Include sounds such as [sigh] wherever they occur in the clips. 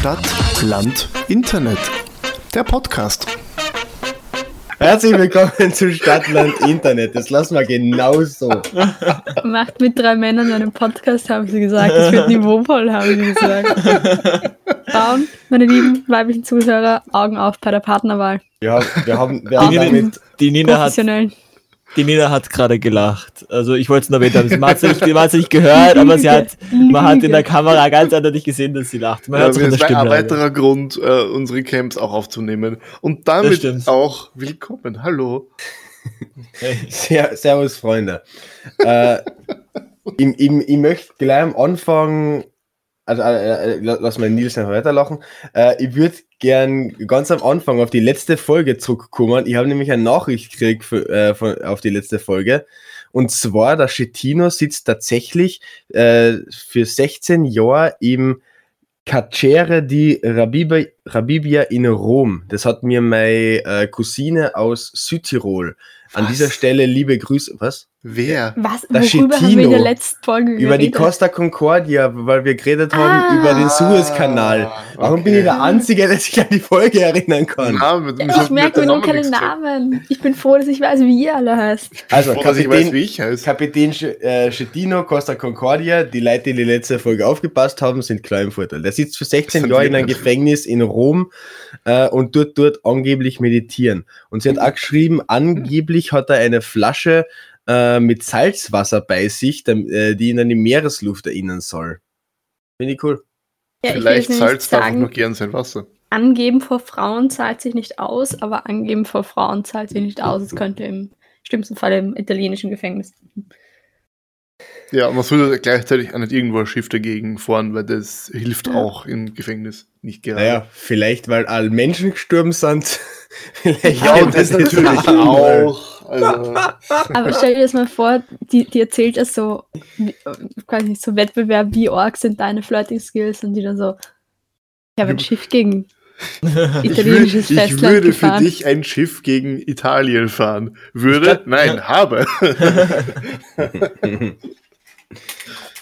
Stadt, Land, Internet. Der Podcast. Herzlich willkommen zu Stadtland Internet. Das lassen wir genau so. Macht mit drei Männern einen Podcast, haben sie gesagt. Das wird niveauvoll, haben sie gesagt. Frauen, meine lieben weiblichen Zuhörer, Augen auf bei der Partnerwahl. Ja, wir haben, wir haben Die, damit, die Nina hat, Professionell. Die Nina hat gerade gelacht. Also ich wollte es nur erwähnt haben. Man hat es nicht, gehört, aber sie hat, man hat in der Kamera ganz eindeutig gesehen, dass sie lacht. Man Ja, das wäre ein weiterer Grund, äh, unsere Camps auch aufzunehmen. Und damit auch willkommen. Hallo. Ser Servus, Freunde. Äh, ich, ich, ich möchte gleich am Anfang, also äh, äh, lass mal Nils noch weiterlachen. Äh, ich würde gern ganz am Anfang auf die letzte Folge zurückkommen. Ich habe nämlich eine Nachricht gekriegt für, äh, von, auf die letzte Folge. Und zwar, der Schettino sitzt tatsächlich äh, für 16 Jahre im Carcere di Rabibia, Rabibia in Rom. Das hat mir meine äh, Cousine aus Südtirol. An Was? dieser Stelle liebe Grüße. Was? Wer? Was? Das Worüber haben wir in Schettino. der letzten Folge Über die geredet? Costa Concordia, weil wir geredet haben Ah. über den Suezkanal. Warum bin ich der Einzige, der sich an die Folge erinnern kann? Na, mit, Ich merke mir nur keine Namen. Ich bin froh, dass ich weiß, wie ihr alle heißt. Also, Froh, ich weiß, Kapitän, wie ich heiße. Kapitän äh, Schettino, Costa Concordia, die Leute, die die letzte Folge aufgepasst haben, sind klar im Vorteil. Der sitzt für 16 sind Jahre in einem. Gefängnis in Rom äh, und tut dort angeblich meditieren. Und sie hat [laughs] auch geschrieben, angeblich hat er eine Flasche äh, mit Salzwasser bei sich, äh, die ihn an die Meeresluft erinnern soll. Finde ich cool. Ja, ich Vielleicht nämlich salzt sagen, nur gern sein Wasser. angeben vor Frauen zahlt sich nicht aus, aber angeben vor Frauen zahlt sich nicht aus. Es könnte im schlimmsten Fall im italienischen Gefängnis. Ja, man sollte gleichzeitig auch nicht irgendwo ein Schiff dagegen fahren, weil das hilft Ja. auch im Gefängnis nicht gerade. Naja, vielleicht weil alle Menschen gestorben sind. Ja, und das natürlich auch. Also, Aber stell dir das mal vor, die, die erzählt das so, weiß nicht, so Wettbewerb, wie arg sind deine Flirting Skills und die dann so, ich habe ein Schiff gegen [laughs] ich, italienisches ich Festland würde für gefahren. dich ein Schiff gegen Italien fahren. Würde? glaub- Nein, ja. habe. [laughs] [laughs]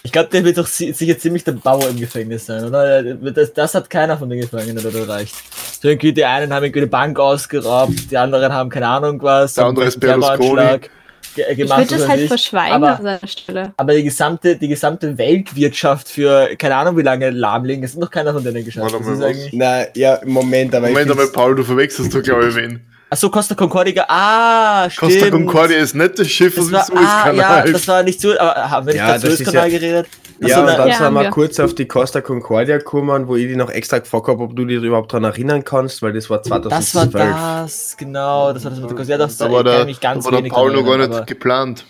Ich glaube, der wird doch si- sicher ziemlich der Bauer im Gefängnis sein, oder? Das, das hat keiner von den Gefangenen oder erreicht. So irgendwie die einen haben irgendwie eine Bank ausgeraubt, die anderen haben keine Ahnung was. Der andere ist Berlusconi. ge- Ich gemacht, würde das halt ich. verschweigen Aber- an seiner Stelle. Aber die gesamte, die gesamte Weltwirtschaft für keine Ahnung wie lange lahmlegen, das ist noch keiner von denen geschafft. Warte Das mal, ist was? eigentlich. Na, ja, Moment, aber Moment find's- Paul, du verwechselst doch, glaube ich, wen. Achso, Costa Concordia. Ah, stimmt. Costa Concordia ist nicht das Schiff Das aus war, dem ah, ja, Suezkanal. das war nicht so, aber haben wir nicht Ja, ja, das ist Suezkanal ja- geredet? Ja, Achso, und na, dann Ja, sind haben wir wir. kurz auf die Costa Concordia gekommen, wo ich dich noch extra gefragt habe, ob du dich überhaupt daran erinnern kannst, weil das war das war 2012. das, genau, das war das mit der Costa. Ja, das da da war ganz da war der wenig Paul noch gar nicht geplant.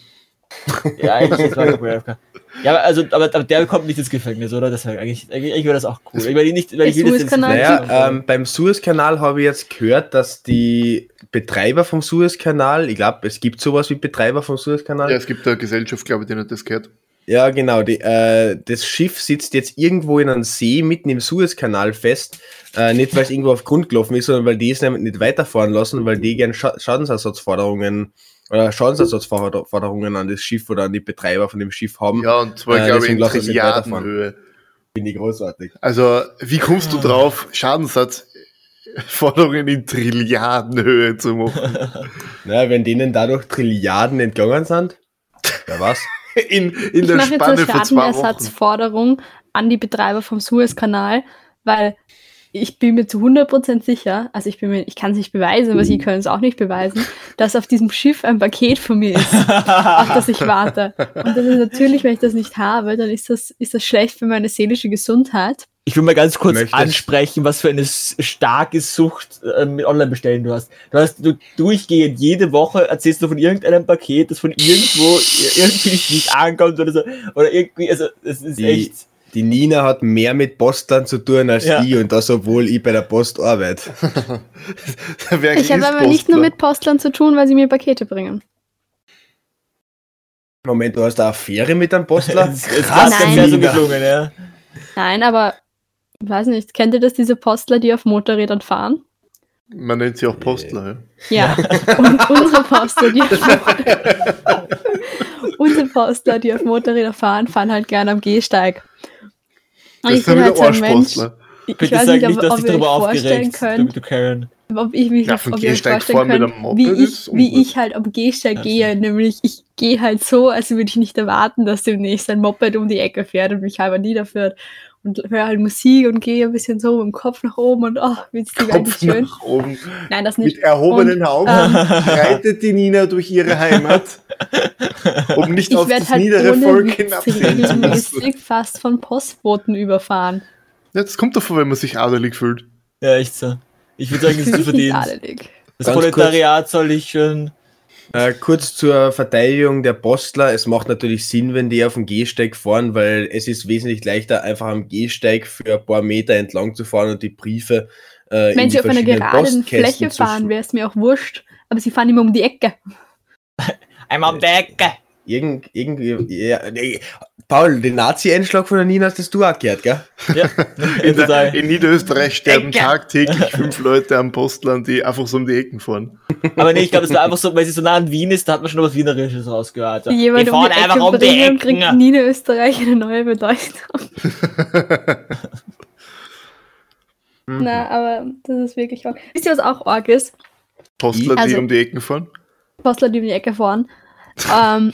[laughs] Ja, eigentlich, der World Cup. Ja, aber, also, aber, aber der kommt nicht ins Gefängnis, oder? Das wäre eigentlich, eigentlich, eigentlich wäre das auch cool. Ich, ich nicht, weil ich will Suezkanal- Naja, ähm, beim Suezkanal habe ich jetzt gehört, dass die Betreiber vom Suezkanal, ich glaube, es gibt sowas wie Betreiber vom Suezkanal. Ja, es gibt eine Gesellschaft, glaube ich, die nicht das gehört. Ja, genau. Die, äh, das Schiff sitzt jetzt irgendwo in einem See mitten im Suezkanal fest. Äh, nicht, weil es irgendwo auf Grund gelaufen ist, sondern weil die es nämlich nicht weiterfahren lassen, weil die gern Scha Schadensersatzforderungen oder Schadensersatzforderungen an das Schiff oder an die Betreiber von dem Schiff haben. Ja, und zwar, Äh, glaube ich, in Trilliardenhöhe. Finde ich großartig. Also, wie kommst du drauf, Schadensersatzforderungen in Trilliardenhöhe zu machen? [laughs] Na, wenn denen dadurch Trilliarden entgangen sind, wer was? [laughs] In, in Ich der mache jetzt Spanne eine. Schadenersatzforderung an die Betreiber vom Suezkanal, weil ich bin mir zu 100% sicher, also ich bin mir, ich kann es nicht beweisen, aber Sie können es auch nicht beweisen, dass auf diesem Schiff ein Paket von mir ist, auf das ich warte. Und das ist natürlich, wenn ich das nicht habe, dann ist das, ist das schlecht für meine seelische Gesundheit. Ich will mal ganz kurz Möchtest- ansprechen, was für eine starke Sucht äh, mit Online-Bestellen du hast. Du hast du durchgehend jede Woche erzählst du von irgendeinem Paket, das von irgendwo irgendwie nicht ankommt oder so. Oder irgendwie, also es ist Die- echt. Die Nina hat mehr mit Postern zu tun als Ja. ich und das, obwohl ich bei der Post arbeite. [laughs] Ich habe aber nicht nur Postler? mit Postlern zu tun, weil sie mir Pakete bringen. Moment, du hast eine Affäre mit einem Postler? Krass, hat sehr so Nina. geklungen, ja. Nein, aber ich weiß nicht, kennt ihr das, diese Postler, die auf Motorrädern fahren? Man nennt sie auch Postler. Ja. Ja, [laughs] und unsere Postler, die auf [laughs] unsere Postler, die auf Motorrädern fahren, fahren halt gerne am Gehsteig. Das ich ist bin halt so ein Mensch, Arschpostler. ich Bitte weiß sag nicht, nicht, ob, dass ob euch darüber vorstellen aufgeregt, könnt, du Karen. ob ich mich Ja, ob ihr euch Gehsteig vorstellen mit könnt, einem Moped wie ich, wie ich halt am Gehsteig Ja, gehe. Nämlich, ich gehe halt so, als würde ich nicht erwarten, dass demnächst ein Moped um die Ecke fährt und mich halber niederführt. Und höre halt Musik und gehe ein bisschen so mit dem Kopf nach oben und oh, die eigentlich schön. nach oben. Nein, das Mit nicht. erhobenen Und, Augen ähm, reitet die Nina durch ihre Heimat, um nicht Ich auf das halt niedere ohne Volk regelmäßig fast von Postboten überfahren. Ja, das kommt davor, wenn man sich adelig fühlt. Ja, echt so. Ich würde sagen, das ist zu [laughs] verdient. adelig. Das Ganz kurz. Proletariat soll ich schon. Äh, kurz zur Verteidigung der Postler. Es macht natürlich Sinn, wenn die auf dem Gehsteig fahren, weil es ist wesentlich leichter, einfach am Gehsteig für ein paar Meter entlang zu fahren und die Briefe äh, Wenn in die sie auf einer verschiedenen geraden Postkästen Fläche zu fahren, wäre es mir auch wurscht. Aber sie fahren immer um die Ecke. Einmal um die Ecke. Irgend, irgendwie, ja, nee. Paul, den Nazi-Einschlag von der Nina hast das du auch gehört, gell? Ja, [laughs] In, der, in Niederösterreich sterben Ecke. tagtäglich fünf Leute am Postland, die einfach so um die Ecken fahren. Aber nee, ich glaube, es war einfach so, weil sie so nah an Wien ist, da hat man schon was Wienerisches rausgehört. So, Jemand die um fahren die Ecke einfach um die und kriegt Ecken. Niederösterreich eine neue Bedeutung. [laughs] Na, aber das ist wirklich arg. Wisst ihr, was auch arg ist? Postler, die Also- um die Ecken fahren. Postler, die um die Ecke fahren. ähm,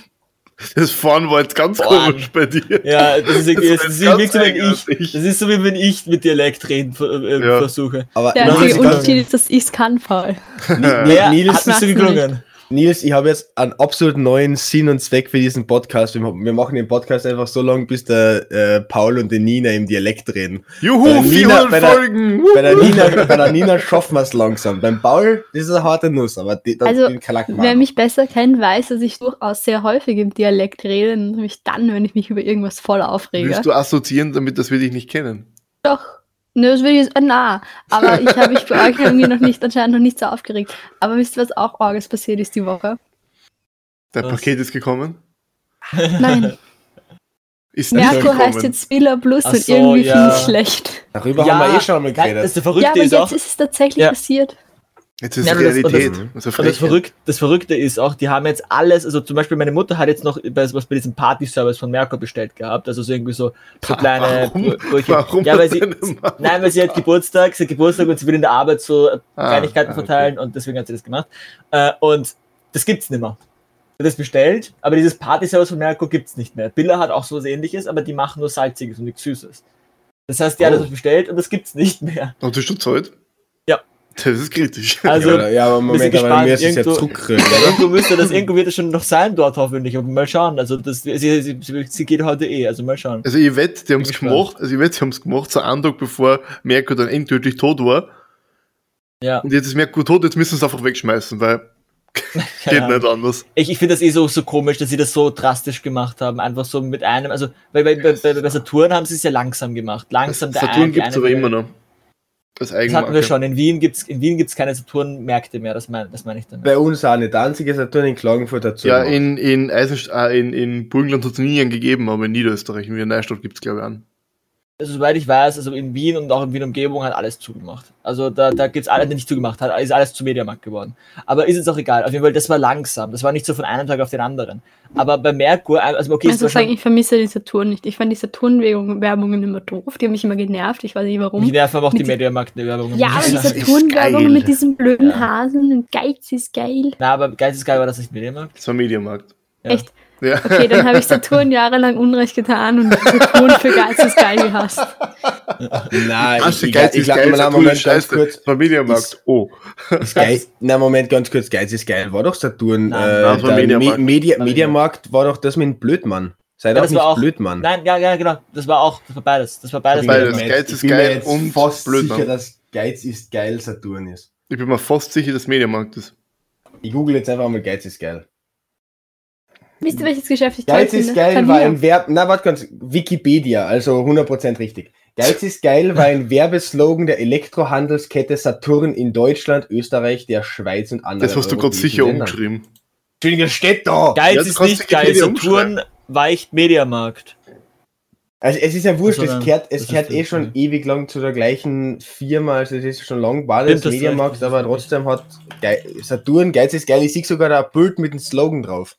Das Fahren war jetzt ganz Fahren. komisch bei dir. Ja, das ist Das das ist irgendwie so, wenn ganz ich, das ist so wie wenn ich mit Dialekt reden äh, Ja. versuche. Aber der einzige das ist Unterschied ist, dass ich es kann, Paul. Ja, Nils, hat nicht so geklungen. Nils, ich habe jetzt einen absolut neuen Sinn und Zweck für diesen Podcast. Wir, wir machen den Podcast einfach so lange, bis der äh, Paul und die Nina im Dialekt reden. Juhu, Bei der Nina- 400 bei der- Folgen! Bei der Nina, bei der Nina schaffen wir es langsam. Beim Paul, das ist eine harte Nuss, aber die, das Also, den Wer mich besser kennt, weiß, dass ich durchaus sehr häufig im Dialekt rede, nämlich dann, wenn ich mich über irgendwas voll aufrege. Willst du assoziieren, damit dass wir dich nicht kennen? Doch. Nö, das will ich jetzt, äh, na. Aber ich habe mich bei euch irgendwie noch nicht, anscheinend noch nicht so aufgeregt. Aber wisst ihr, was auch Orges passiert ist die Woche? Der Was? Paket ist gekommen. Nein, [laughs] Ist nicht Merkur gekommen. heißt jetzt Villa Plus Ach und so, irgendwie ja. finde ich schlecht. Darüber Ja, haben wir eh schon einmal Nein, geredet. das der Verrückte Ja, aber ist jetzt auch. ist es tatsächlich Ja. passiert. Jetzt ist Ja, aber das- das- Realität. Das, Und das, das Verrückte ist auch, die haben jetzt alles, also zum Beispiel meine Mutter hat jetzt noch bei- was bei diesem Party-Service von Merkur bestellt gehabt, also so irgendwie so, so kleine Warum? Brötchen. Warum ja, weil sie, nein, weil sie hat Geburtstag, sie hat Geburtstag und sie will in der Arbeit so Ah, Kleinigkeiten ah, okay. verteilen und deswegen hat sie das gemacht. Äh, und das gibt's nicht mehr. Sie hat das bestellt, aber dieses Party-Service von Merkur gibt's nicht mehr. Billa hat auch so was ähnliches, aber die machen nur Salziges und nichts Süßes. Das heißt, die hat Oh. das bestellt und das gibt's nicht mehr. Und du stutzt heute? Ja. Das ist kritisch. [laughs] Also, ja, ja, aber Moment, bisschen aber wir gespannt, müssen es ja zurückkriegen, Ja, irgendwo müsste das, irgendwo wird es schon noch sein dort hoffentlich, aber mal schauen. Also das, sie, sie, sie, sie geht heute eh, also mal schauen. Also ich wette, die haben es gemacht, also ich wette, sie haben es gemacht, so einen Tag bevor Merkur dann endgültig tot war. Ja, Und jetzt ist Merkur tot, jetzt müssen sie es einfach wegschmeißen, weil [laughs] geht Ahnung. nicht anders. Ich, ich finde das eh so, so komisch, dass sie das so drastisch gemacht haben. Einfach so mit einem, also bei, bei, bei, bei Saturn haben sie es ja langsam gemacht. Langsam der Saturn eine- die gibt es aber immer noch. Das Das hatten wir schon. In Wien gibt es in Wien gibt's keine Saturn-Märkte mehr, das meine das mein ich damit. Bei uns auch nicht. Der einzige Saturn in Klagenfurt dazu. Ja, in, in, Eisenst äh, in, in Burgenland hat es nie einen gegeben, aber in Niederösterreich, in Wiener Neustadt gibt es glaube ich an. Also, soweit ich weiß, also in Wien und auch in Wien Umgebung hat alles zugemacht. Also da, da gibt's alle, nicht zugemacht, hat, ist alles zu Mediamarkt geworden. Aber ist jetzt auch egal. Auf jeden Fall, das war langsam. Das war nicht so von einem Tag auf den anderen. Aber bei Merkur, also okay, es Also sagen, ich vermisse die Saturn nicht. Ich fand die Saturn-Werbungen immer doof. Die haben mich immer genervt. Ich weiß nicht warum. mich nerven aber auch mit die die- Mediamarkt-Werbung. Ja, aber [laughs] die ist Saturn-Werbungen geil. mit diesem blöden Ja. Hasen und Geiz ist geil. Na, aber geistesgeil war das nicht Mediamarkt. Das war Mediamarkt. Ja. Echt? Ja. Okay, dann habe ich Saturn jahrelang Unrecht getan und Saturn für Geiz ist geil gehasst. Nein, Hast du ich, Geiz ich, ist ich geil, glaube, Saturn Moment, ist ganz kurz. Das war Mediamarkt. Oh. Geil. Na, Moment, ganz kurz. Geiz ist geil. War doch Saturn. Nein. äh, Nein, Mediamarkt. Me Media, War Mediamarkt war doch das mit dem Blödmann. Sei Ja, doch das nicht war auch- Blödmann. Nein, ja, ja, genau. Das war auch, das war beides. Das war beides. Beides. Geiz ist ich bin mir geil jetzt und fast Blödmann. sicher, dass Geiz ist geil Saturn ist. Ich bin mir fast sicher, dass Mediamarkt ist. Ich google jetzt einfach mal Geiz ist geil. Wisst ihr, welches Geschäft ich Geiz finde? ist geil, war ein Verb. Na, warte ganz. Wikipedia, also 100% richtig. Geiz ist geil war ein Werbeslogan der Elektrohandelskette Saturn in Deutschland, Österreich, der Schweiz und anderen. Das hast du gerade sicher Ländern. umgeschrieben. Entschuldigung, das steht da. Geiz Ja, ist nicht geil. Saturn weicht Mediamarkt. Also es ist ja wurscht, Also, es gehört, es ist eh schon ja. ewig lang zu der gleichen Firma, also es ist schon lang war das Mediamarkt, aber trotzdem hat Gei- Saturn, Geiz ist geil, ich sehe sogar da ein Bild mit dem Slogan drauf.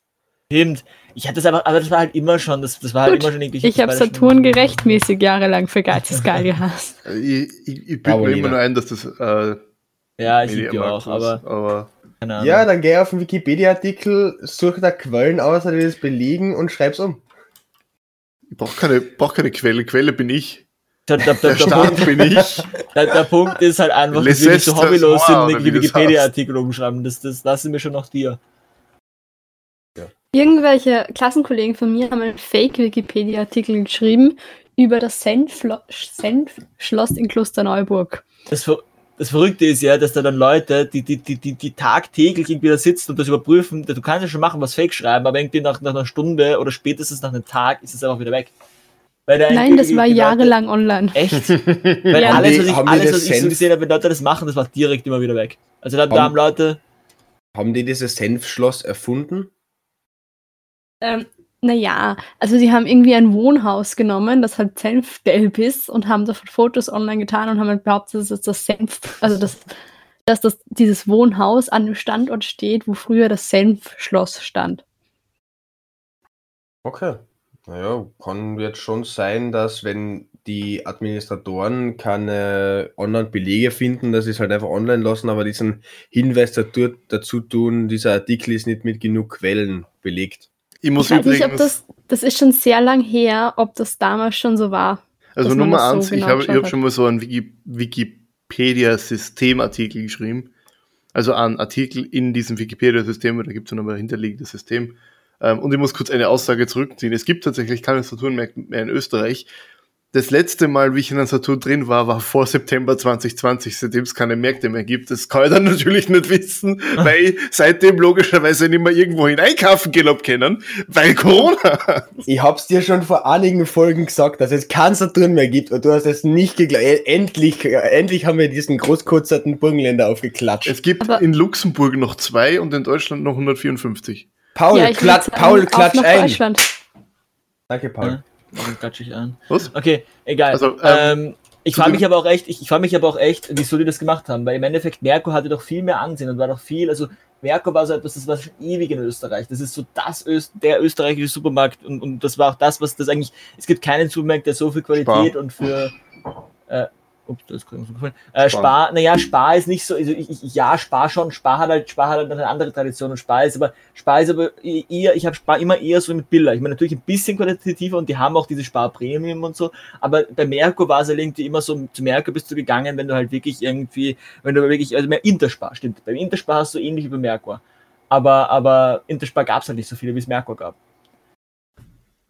Stimmt. Ich hatte das aber, aber das war halt immer schon, das, das war halt Gut, immer schon irgendwie. Ich habe Saturn gerechtmäßig jahrelang für geistesgeil [laughs] gehasst. Ich, ich, ich bilde mir immer nur ein, dass das äh, Ja, ich liebe auch, ist, aber aber. Ja, dann geh auf den Wikipedia-Artikel, such da Quellen aus, die das belegen und schreib's um. ich brauche keine, brauch keine Quelle. Quelle bin ich. Der, der, der, Der Punkt, Staat bin ich. [laughs] der, der Punkt ist halt einfach, dass wir nicht so hobbylos sind, das Wikipedia-Artikel umschreiben. Das, das lassen wir schon noch dir. Irgendwelche Klassenkollegen von mir haben einen Fake-Wikipedia-Artikel geschrieben über das Senfschloss in Klosterneuburg. Das, Ver das Verrückte ist ja, dass da dann Leute, die, die, die, die, die tagtäglich irgendwie da sitzen und das überprüfen, du kannst ja schon machen, was Fake schreiben, aber irgendwie nach, nach einer Stunde oder spätestens nach einem Tag ist es einfach wieder weg. Nein, das irgendwie war die Leute- jahrelang online. Echt? [laughs] Weil Ja. alles, was ich, alles, was ich so gesehen habe, wenn Leute das machen, das war direkt immer wieder weg. Also da, da Haben- haben Leute, Haben die dieses Senfschloss erfunden? Ähm, naja, also sie haben irgendwie ein Wohnhaus genommen, das halt senfgelb ist und haben davon Fotos online getan und haben halt behauptet, dass das Senf, also dass, dass das, dieses Wohnhaus an dem Standort steht, wo früher das Senfschloss stand. Okay. Naja, kann jetzt schon sein, dass wenn die Administratoren keine Online-Belege finden, dass sie es halt einfach online lassen, aber diesen Hinweis dazu, dazu tun, dieser Artikel ist nicht mit genug Quellen belegt. Ich muss Ich weiß nicht, ob übrigens, das, das ist schon sehr lang her, ob das damals schon so war. also Nummer so eins, ich genau habe ich geschaut hab schon mal so einen Wiki, Wikipedia-Systemartikel geschrieben. Also einen Artikel in diesem Wikipedia-System, da gibt es dann aber ein hinterliegendes System. Ähm, und ich muss kurz eine Aussage zurückziehen. Es gibt tatsächlich keine Saturn-Märkte mehr in Österreich. Das letzte Mal, wie ich in einem Saturn drin war, war vor September 2020, seitdem es keine Märkte mehr gibt. Das kann ich dann [laughs] natürlich nicht wissen, weil ich seitdem logischerweise nicht mehr irgendwo hineinkaufen gehen hab können, weil Corona. Ich hab's dir schon vor einigen Folgen gesagt, dass es keinen Saturn mehr gibt und du hast es nicht geglaubt. Endlich, endlich haben wir diesen großkurzerten Burgenländer aufgeklatscht. Es gibt Aber- in Luxemburg noch zwei und in Deutschland noch 154. Paul, ja, ich klat, würd sagen, Paul, klatsch ein. Danke, Paul. Warum quatsch ich an? Was? Okay, egal. Also, ähm, ähm, ich frage mich aber auch echt, ich, ich frage mich aber auch echt, wieso die das gemacht haben, weil im Endeffekt Merkur hatte doch viel mehr Ansehen und war doch viel, also Merkur war so etwas, das war schon ewig in Österreich. Das ist so das Öst, der österreichische Supermarkt und, und das war auch das, was das eigentlich, es gibt keinen Supermarkt, der so viel Qualität Spar. und für äh, ups, das ist so gefallen. Äh, Spar. Naja, Spar ist nicht so, also ich, ich, ja, Spar schon, Spar hat halt, Spar hat halt eine andere Tradition und Spar ist aber, Spar ist aber eher, ich habe Spar immer eher so mit Billa. Ich meine, natürlich ein bisschen qualitativer und die haben auch diese Spar Premium und so, aber bei Merkur war es halt irgendwie immer so, zu Merkur bist du gegangen, wenn du halt wirklich irgendwie, wenn du wirklich, also mehr Interspar, stimmt. Beim Interspar hast du ähnlich wie bei Merkur. Aber, aber Interspar gab es halt nicht so viele, wie es Merkur gab.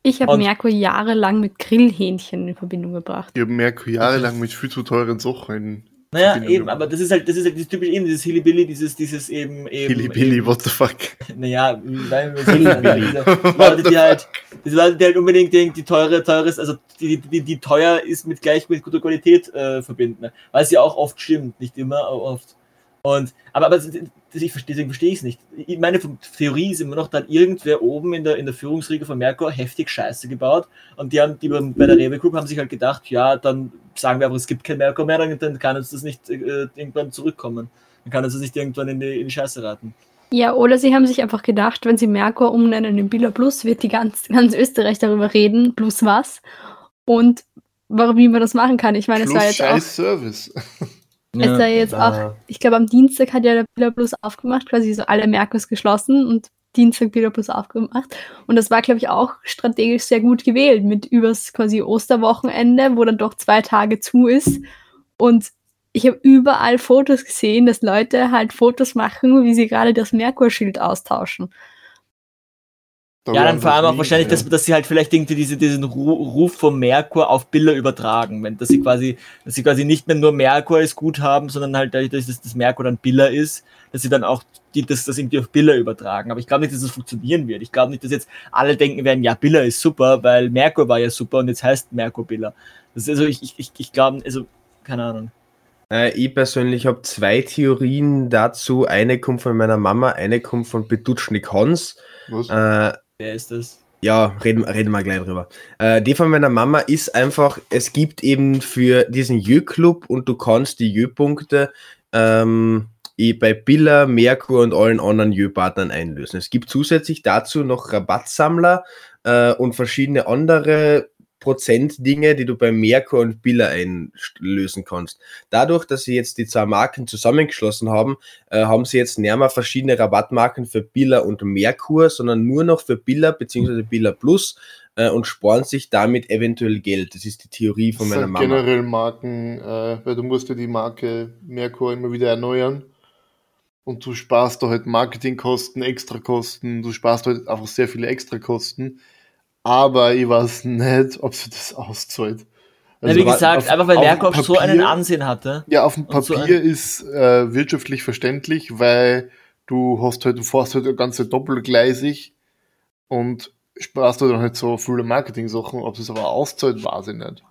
Ich habe Merkur jahrelang mit Grillhähnchen in Verbindung gebracht. Ich habe Merkur jahrelang mit viel zu teuren Sachen Naja, Verbindung eben, gebracht. aber das ist halt, das ist halt dieses typische eben, dieses Hillybilly, dieses, dieses eben, eben. Hilly-Billy, what the fuck. [laughs] Naja, weil wir halt [laughs] Leute, die halt, diese Leute, die halt unbedingt die, die teure, teures, also die, die, die teuer ist mit gleich mit guter Qualität äh, verbinden. ne? Weil es ja auch oft stimmt, nicht immer, aber oft. Und, aber, aber das, das, ich verstehe, deswegen verstehe ich es nicht. Ich- Meine Theorie ist immer noch, da hat irgendwer oben in der, in der Führungsriege von Merkur heftig Scheiße gebaut und die haben, die beim- bei der Rewe Group haben sich halt gedacht, ja, dann sagen wir aber, es gibt kein Merkur mehr, dann, dann kann uns das nicht äh, irgendwann zurückkommen. Dann kann uns das nicht irgendwann in die, in die Scheiße raten. Ja, oder sie haben sich einfach gedacht, wenn sie Merkur umnennen in Billa Plus, wird die ganz, ganz Österreich darüber reden, plus was. Und warum, wie man das machen kann. Ich meine, es Plus war jetzt auch, scheiß [laughs] Service. es war jetzt auch, ich glaube, am Dienstag hat ja der Billa Plus aufgemacht, quasi so alle Merkurs geschlossen und Dienstag Billa Plus aufgemacht. Und das war, glaube ich, auch strategisch sehr gut gewählt mit übers quasi Osterwochenende, wo dann doch zwei Tage zu ist. Und ich habe überall Fotos gesehen, dass Leute halt Fotos machen, wie sie gerade das Merkurschild austauschen. Da Ja, dann vor allem auch wahrscheinlich, dass, dass sie halt vielleicht irgendwie diese, diesen Ru- Ruf vom Merkur auf Bilder übertragen, wenn dass sie quasi, dass sie quasi nicht mehr nur Merkur als gut haben, sondern halt dadurch, dass das Merkur dann Biller ist, dass sie dann auch die, das, das irgendwie auf Biller übertragen. Aber ich glaube nicht, dass das funktionieren wird. Ich glaube nicht, dass jetzt alle denken werden, ja, Biller ist super, weil Merkur war ja super und jetzt heißt Merkur Biller. Das ist also, ich, ich, ich, glaube, also, keine Ahnung. Äh, ich persönlich habe zwei Theorien dazu. Eine kommt von meiner Mama, eine kommt von Petutschnik Hans. Was? Äh, Wer ist das? ja, reden, reden wir gleich drüber. Äh, die von meiner Mama ist einfach, es gibt eben für diesen Jö-Club und du kannst die Jö-Punkte ähm, eh bei Billa, Merkur und allen anderen Jö-Partnern einlösen. Es gibt zusätzlich dazu noch Rabattsammler äh, und verschiedene andere Prozent-Dinge, die du bei Merkur und Billa einlösen kannst. Dadurch, dass sie jetzt die zwei Marken zusammengeschlossen haben, äh, haben sie jetzt nicht mehr verschiedene Rabattmarken für Billa und Merkur, sondern nur noch für Billa bzw. Billa Plus äh, und sparen sich damit eventuell Geld. Das ist die Theorie von Das meiner Mama. generell Marken, äh, weil du musst ja die Marke Merkur immer wieder erneuern. Und du sparst da halt Marketingkosten, Extrakosten, du sparst halt einfach sehr viele Extrakosten. Aber ich weiß nicht, ob sie das auszahlt. Ja, wie gesagt, auf- einfach weil Merkur so Papier- einen Ansehen hatte. Ja, auf dem Und so Papier ist äh, wirtschaftlich verständlich, weil du hast halt, du fährst halt das ganze doppelgleisig und sparst du dann halt so viele Marketing-Sachen. Ob es aber auszahlt, weiß ich nicht.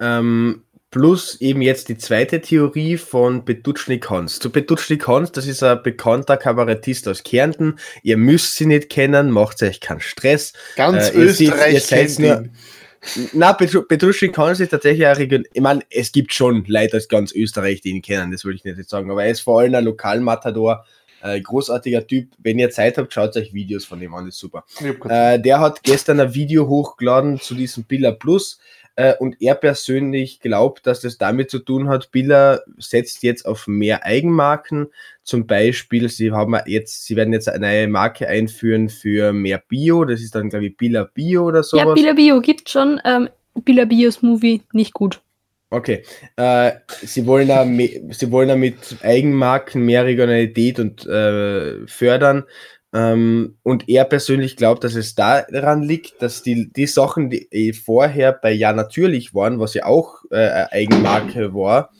Ähm, plus eben jetzt die zweite Theorie von Petutschnik Hans. Zu Petutschnik Hans, das ist ein bekannter Kabarettist aus Kärnten. Ihr müsst sie nicht kennen, macht euch keinen Stress. Ganz Äh, ihr Österreich ihr seid's kennt nur- ihn. Na, Petru- Petruschnik Hans ist tatsächlich eine Region. Ich meine, es gibt schon Leute aus ganz Österreich, die ihn kennen, das würde ich nicht sagen. Aber er ist vor allem ein Lokalmatador, äh, großartiger Typ. Wenn ihr Zeit habt, schaut euch Videos von ihm an, das ist super. Äh, der hat gestern ein Video hochgeladen zu diesem Billa Plus und er persönlich glaubt, dass das damit zu tun hat, Billa setzt jetzt auf mehr Eigenmarken. Zum Beispiel, sie haben jetzt, sie werden jetzt eine neue Marke einführen für mehr Bio. Das ist dann, glaube ich, Billa Bio oder sowas. Ja, Billa Bio gibt schon. Ähm, Billa Bios Movie nicht gut. Okay. Äh, sie, wollen da sie wollen da mit Eigenmarken mehr Regionalität und äh, fördern. Ähm, und er persönlich glaubt, dass es daran liegt, dass die, die Sachen, die vorher bei Ja natürlich waren, was ja auch äh, Eigenmarke war,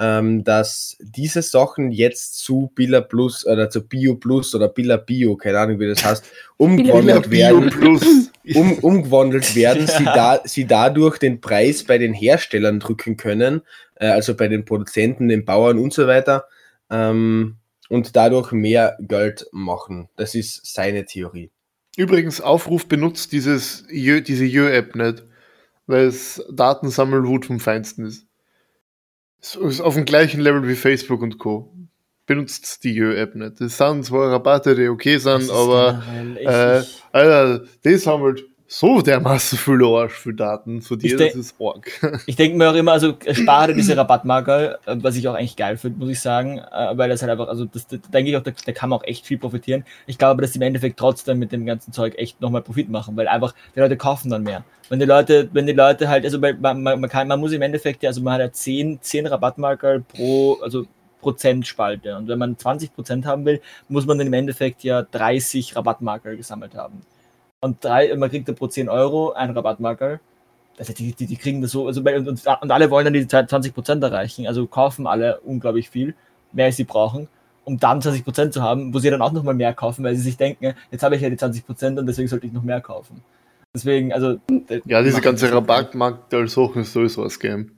ähm, dass diese Sachen jetzt zu Billa Plus oder zu Bio Plus oder Billa Bio, keine Ahnung wie das heißt, [laughs] umgewandelt Bio werden [laughs] um, umgewandelt werden, sie, da, sie dadurch den Preis bei den Herstellern drücken können, äh, also bei den Produzenten, den Bauern und so weiter, ähm, und dadurch mehr Geld machen. Das ist seine Theorie. Übrigens, Aufruf benutzt dieses diese Jö-App nicht, weil es Datensammelwut vom Feinsten ist. Es ist auf dem gleichen Level wie Facebook und Co. Benutzt die Jö-App nicht. Das sind zwar Rabatte, die okay Das sind, aber äh, Alter, die sammelt so dermaßen viel Arsch für Daten von dir, das ist arg. [laughs] Ich denke mir auch immer, also spare diese Rabattmarker, äh, was ich auch eigentlich geil finde, muss ich sagen, äh, weil das halt einfach, also das, das denke ich auch, da, da kann man auch echt viel profitieren. Ich glaube, dass die im Endeffekt trotzdem mit dem ganzen Zeug echt nochmal Profit machen, weil einfach die Leute kaufen dann mehr. Wenn die Leute, wenn die Leute halt, also man, man kann, man muss im Endeffekt, ja, also man hat ja 10, 10 Rabattmarker pro, also Prozentspalte. Und wenn man 20 Prozent haben will, muss man dann im Endeffekt ja 30 Rabattmarker gesammelt haben. Und drei, man kriegt dann pro 10 Euro einen Rabattmarker. Also die, die, die kriegen das so, also bei, und, und alle wollen dann die 20% erreichen, also kaufen alle unglaublich viel, mehr als sie brauchen, um dann 20% zu haben, wo sie dann auch nochmal mehr kaufen, weil sie sich denken, jetzt habe ich ja die 20% und deswegen sollte ich noch mehr kaufen. Deswegen, also. Ja, diese ganze. Rabattmarkt als Sachen ist sowieso ein Scam.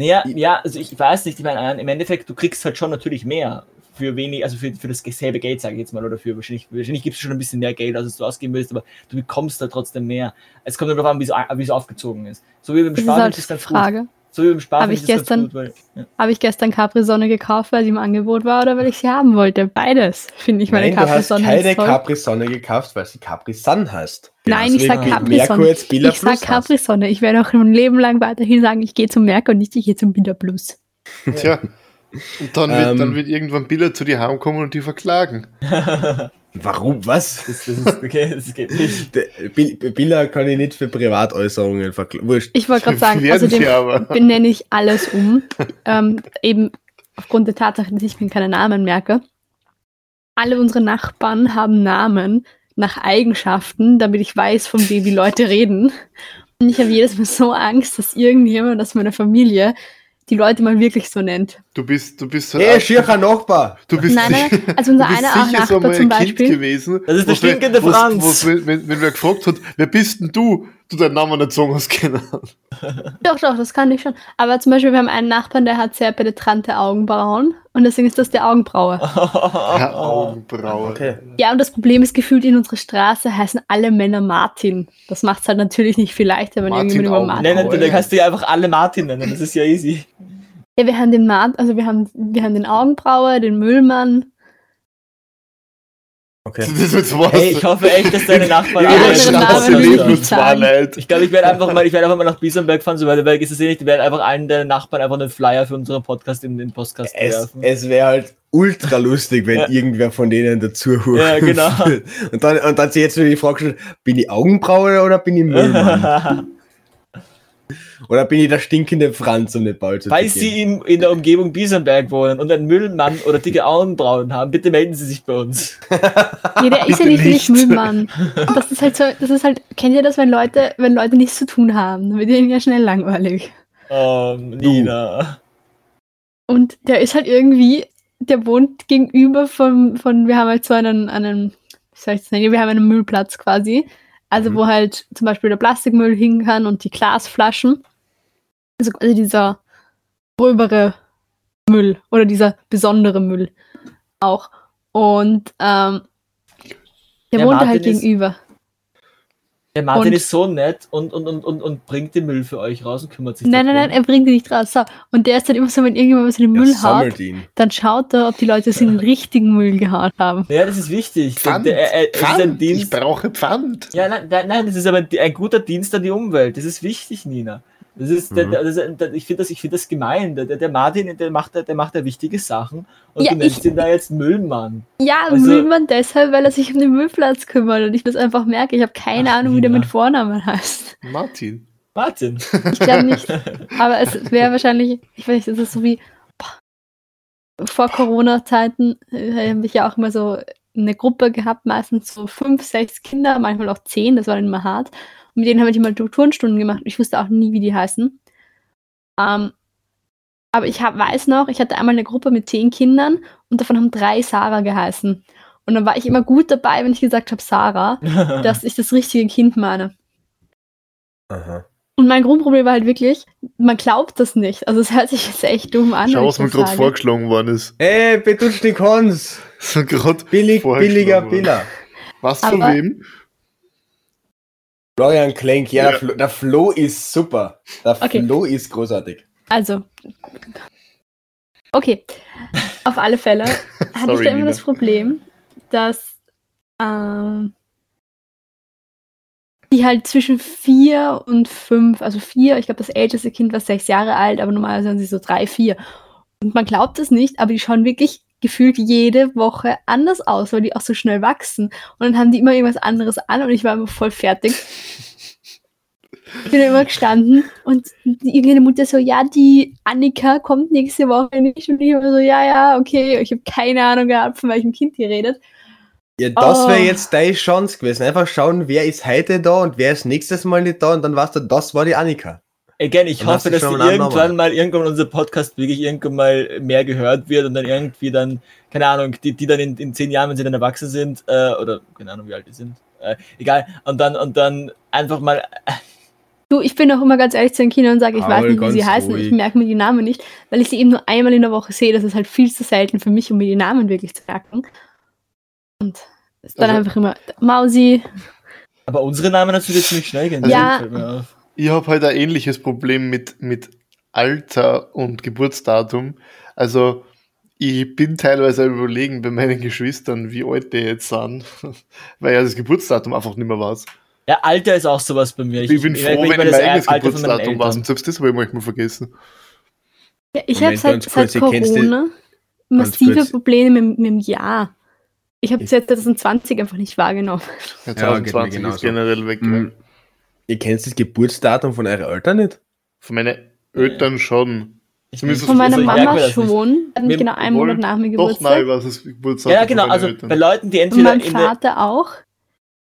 Ja, ja, also ich weiß nicht, ich meine, im Endeffekt, du kriegst halt schon natürlich mehr für wenig, also für, für das selbe Geld, sage ich jetzt mal, oder für wahrscheinlich, wahrscheinlich gibt es schon ein bisschen mehr Geld, als du ausgeben willst, aber du bekommst da trotzdem mehr. Es kommt nur darauf an, wie es aufgezogen ist. So wie beim Das ist Sparen halt ist ganz gut. Frage. So wie beim Sparen Hab ist ich gestern- gut, weil, ja. Habe ich gestern Capri-Sonne gekauft, weil sie im Angebot war oder weil ich sie haben wollte? Beides, finde ich meine du hast Capri-Sonne. keine ist toll. Capri-Sonne gekauft, weil sie Capri-Sun heißt. Nein, ich sag Deswegen Capri-Sonne. Ich sag Plus heißt. Capri-Sonne. Ich werde auch ein Leben lang weiterhin sagen, ich gehe zum Merkur und nicht ich gehe zum Billa Plus. Tja. Und dann wird, Ähm. dann wird irgendwann Billa zu dir heimkommen und die verklagen. [laughs] Warum? Was? Das, das ist okay, das geht nicht. [laughs] Der Bill- Billa kann ich nicht für Privatäußerungen verklagen. Wurscht. Ich wollte gerade sagen, außerdem [laughs] benenne ich alles um. ähm, eben aufgrund der Tatsache, dass ich mir keine Namen merke. Alle unsere Nachbarn haben Namen nach Eigenschaften, damit ich weiß, von wem die Leute reden. Und ich habe jedes Mal so Angst, dass irgendjemand aus meiner Familie die Leute mal wirklich so nennt. Du bist, du bist Hey, schiercher Nachbar! Du bist Nein, nein, sicher- also unser du bist einer sicher so Nachbar mal zum ein Kind Beispiel. gewesen. Das ist der stinkende Franz. wir- wenn, wenn wer gefragt hat, wer bist denn du? Du deinen Namen nicht sagen hast können. [laughs] Doch, doch, das kann ich schon. Aber zum Beispiel, wir haben einen Nachbarn, der hat sehr penetrante Augenbrauen und deswegen ist das der Augenbraue. [laughs] Ja, Augenbraue. Okay. Ja, und das Problem ist gefühlt, in unserer Straße heißen alle Männer Martin. Das macht es halt natürlich nicht viel leichter, wenn Martin irgendjemand über. Martin Nennen, Augenbraue. dann kannst du ja einfach alle Martin nennen, das ist ja easy. Ja, wir haben den Mart, also wir haben, wir haben den Augenbrauer, den Müllmann. Okay. Hey, ich hoffe echt, dass deine Nachbarn [laughs] ich glaube, ich werde einfach mal, ich werde einfach mal nach Biesenberg fahren, so weit weg ist es eh nicht. Ich werde einfach allen der Nachbarn einfach einen Flyer für unseren Podcast in den Podcast Es, werfen. es wäre halt ultra lustig, wenn Ja. irgendwer von denen dazu Ja, genau. [laughs] Und dann, und dann sie jetzt nur die Frage gestellt, bin ich Augenbraue oder bin ich Müllmann? [laughs] oder bin ich der stinkende Franz, um nicht bald zu Falls? Sie in, in der Umgebung Biesenberg wohnen und einen Müllmann oder dicke Augenbrauen haben, bitte melden Sie sich bei uns. Nee, der [laughs] ist ja nicht nicht. Müllmann. [laughs] Das ist halt so, das ist halt, kennt ihr das, wenn Leute, wenn Leute nichts zu tun haben? Dann wird ihnen ja schnell langweilig. Oh, Nina. Und der ist halt irgendwie, der wohnt gegenüber von, von wir haben halt so einen, einen, wie soll ich das nennen, wir haben einen Müllplatz quasi. Also Mhm. wo halt zum Beispiel der Plastikmüll hin kann und die Glasflaschen. Also quasi dieser gröbere Müll oder dieser besondere Müll auch. Und ähm, der Ja, wohnt Martin halt ist- gegenüber. Der Martin Und- ist so nett und, und, und, und, und bringt den Müll für euch raus und kümmert sich Nein, nein, darum. nein, er bringt ihn nicht raus. So. Und der ist dann immer so, wenn irgendjemand was in den Ja, Müll haut, sammelt ihn. dann schaut er, ob die Leute es in den richtigen Müll gehaut haben. Ja, das ist wichtig. Pfand. Der, der, er- ein Pfand. Ich Dienst. brauche Pfand. Ja, nein, nein, nein, das ist aber di- ein guter Dienst an die Umwelt. Das ist wichtig, Nina. Das ist, der, Mhm. der, das ist der, ich finde das, ich finde das gemein. Der, der, Martin, der macht, der, der macht da wichtige Sachen und Ja, du nennst ich- ihn da jetzt Müllmann. Ja, Also- Müllmann deshalb, weil er sich um den Müllplatz kümmert und ich das einfach merke. Ich habe keine Ach, Ahnung, wie der mit Vornamen heißt. Martin. Martin. Ich glaube nicht. [laughs] Aber es wäre wahrscheinlich, ich weiß nicht, das ist so wie boah, vor Corona-Zeiten äh, habe ich ja auch immer so eine Gruppe gehabt, meistens so fünf, sechs Kinder, manchmal auch zehn, das war dann immer hart. Und mit denen habe ich immer Turnstunden gemacht. Ich wusste auch nie, wie die heißen. Ähm, aber ich hab, weiß noch, ich hatte einmal eine Gruppe mit zehn Kindern und davon haben drei Sarah geheißen. Und dann war ich immer gut dabei, wenn ich gesagt habe Sarah, [laughs] dass ich das richtige Kind meine. Aha. Und mein Grundproblem war halt wirklich, man glaubt das nicht. Also es hört sich jetzt echt dumm an. Schau, was mir gerade vorgeschlagen worden ist. Ey, betutsch die Cons. So [laughs] gerade Billig, billiger. Biller. Was von Aber- wem? Florian Klenk, ja, Ja. Der, Flo, der Flo ist super. Der Okay. Flo ist großartig. Also. Okay. Auf alle Fälle [laughs] hatte ich da immer Nina. das Problem, dass ähm, die halt zwischen vier und fünf, also vier, ich glaube, das älteste Kind war sechs Jahre alt, aber normalerweise sind sie so drei, vier. Und man glaubt es nicht, aber die schauen wirklich gefühlt jede Woche anders aus, weil die auch so schnell wachsen. Und dann haben die immer irgendwas anderes an und ich war immer voll fertig. bin da immer gestanden und die- irgendeine Mutter so, ja, die Annika kommt nächste Woche nicht und ich immer so, ja, ja, okay, ich habe keine Ahnung gehabt, von welchem Kind die redet. Ja, das Oh. wäre jetzt deine Chance gewesen. Einfach schauen, wer ist heute da und wer ist nächstes Mal nicht da und dann weißt du, das war die Annika. Again, ich hoffe, dass irgendwann Namen. mal, irgendwann unser Podcast wirklich irgendwann mal mehr gehört wird und dann irgendwie dann, keine Ahnung, die, die dann in, in zehn Jahren, wenn sie dann erwachsen sind, äh, oder keine Ahnung, wie alt die sind, äh, egal, und dann, und dann einfach mal, [laughs] Du, ich bin auch immer ganz ehrlich zu den Kindern und sage, ich Paul, weiß nicht, wie sie heißen, ruhig. ich merke mir die Namen nicht, weil ich sie eben nur einmal in der Woche sehe. Das ist halt viel zu selten für mich, um mir die Namen wirklich zu merken. Und ist dann Also- einfach immer Mausi. aber unsere Namen hast du jetzt ziemlich schnell genannt. Ja. Ich habe halt ein ähnliches Problem mit, mit Alter und Geburtsdatum. Also, ich bin teilweise überlegen bei meinen Geschwistern, wie alt die jetzt sind, [laughs] weil ja das Geburtsdatum einfach nicht mehr weiß. Ja, Alter ist auch sowas bei mir. Ich, bin ich froh, merke wenn ich mein das eigenes Alter Geburtsdatum. Eltern. Und selbst das habe ich manchmal vergessen. Ja, ich habe seit, seit ich Corona massive. Probleme mit, mit dem Jahr. Ich habe Ich- seit 2020 einfach nicht wahrgenommen. Ja, Ja, geht mir 2020 ist genauso. generell weg. Mhm. Ihr kennt das Geburtsdatum von euren Eltern nicht? Von meinen Eltern schon. Ich Zumindest Von meiner Mama schon. Hat mich genau einen Monat nach mir Doch, Geburtstag. nein, was das Geburtsdatum Ja, genau, also Eltern. bei Leuten, die Und entweder mein in der, Vater auch.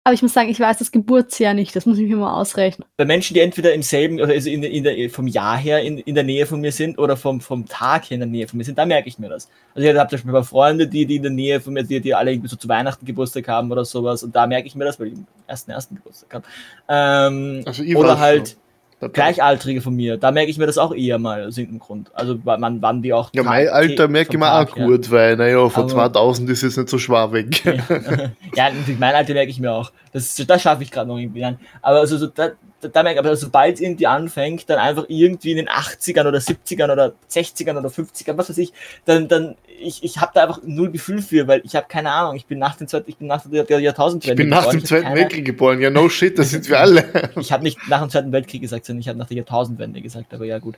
Aber ich muss sagen, ich weiß das Geburtsjahr nicht. Das muss ich mir mal ausrechnen. bei Menschen, die entweder im selben oder also in, in der, vom Jahr her in, in der Nähe von mir sind oder vom, vom Tag her in der Nähe von mir sind, da merke ich mir das. Also ich habe zum Beispiel ein paar Freunde, die, die in der Nähe von mir, die, die alle irgendwie so zu Weihnachten Geburtstag haben oder sowas und da merke ich mir das, weil ich im ersten ersten Geburtstag habe. Ähm, Also ich oder weiß halt Dabei. Gleichaltrige von mir, da merke ich mir das auch eher mal aus irgendeinem Grund. Also wann, wann die auch Ja, mein Alter merke ich mir auch gut, weil, naja, von Aber- 2000 ist jetzt nicht so schwer weg. Ja, [laughs] ja natürlich, mein Alter merke ich mir auch. Das, das schaffe ich gerade noch irgendwie. Nein. Aber also, so, da, da merke ich, aber sobald es irgendwie anfängt, dann einfach irgendwie in den 80ern oder 70ern oder 60ern oder 50ern, was weiß ich, dann, dann ich, ich habe da einfach null Gefühl für, weil ich habe keine Ahnung, ich bin nach dem zweiten, ich bin nach der, Jahrtausendwende Ich bin nach geboren, dem Zweiten keine- Weltkrieg geboren. Ja, no shit, das sind wir alle. [laughs] Ich habe nicht nach dem Zweiten Weltkrieg gesagt, sondern ich habe nach der Jahrtausendwende gesagt, aber ja gut.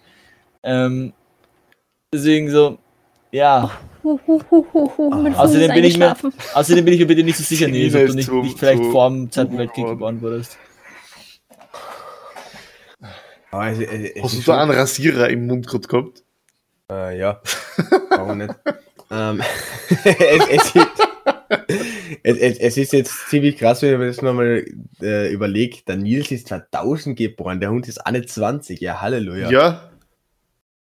Ähm, deswegen so, ja. Fuß Außerdem bin ich mir-. Außerdem bin ich mir bitte nicht so sicher, Nils, ob du nicht, nicht vielleicht vor dem Zweiten Weltkrieg geboren wurdest. Aber es, es, es Hast du da einen Rasierer im Mund gerade gehabt? Äh, ja, [laughs] warum nicht? ähm, [laughs] es, ist, es, ist jetzt ziemlich krass, wenn man das nochmal äh, überlegt. Der Nils ist 2000 geboren, der Hund ist 21. Ja, Halleluja. Ja.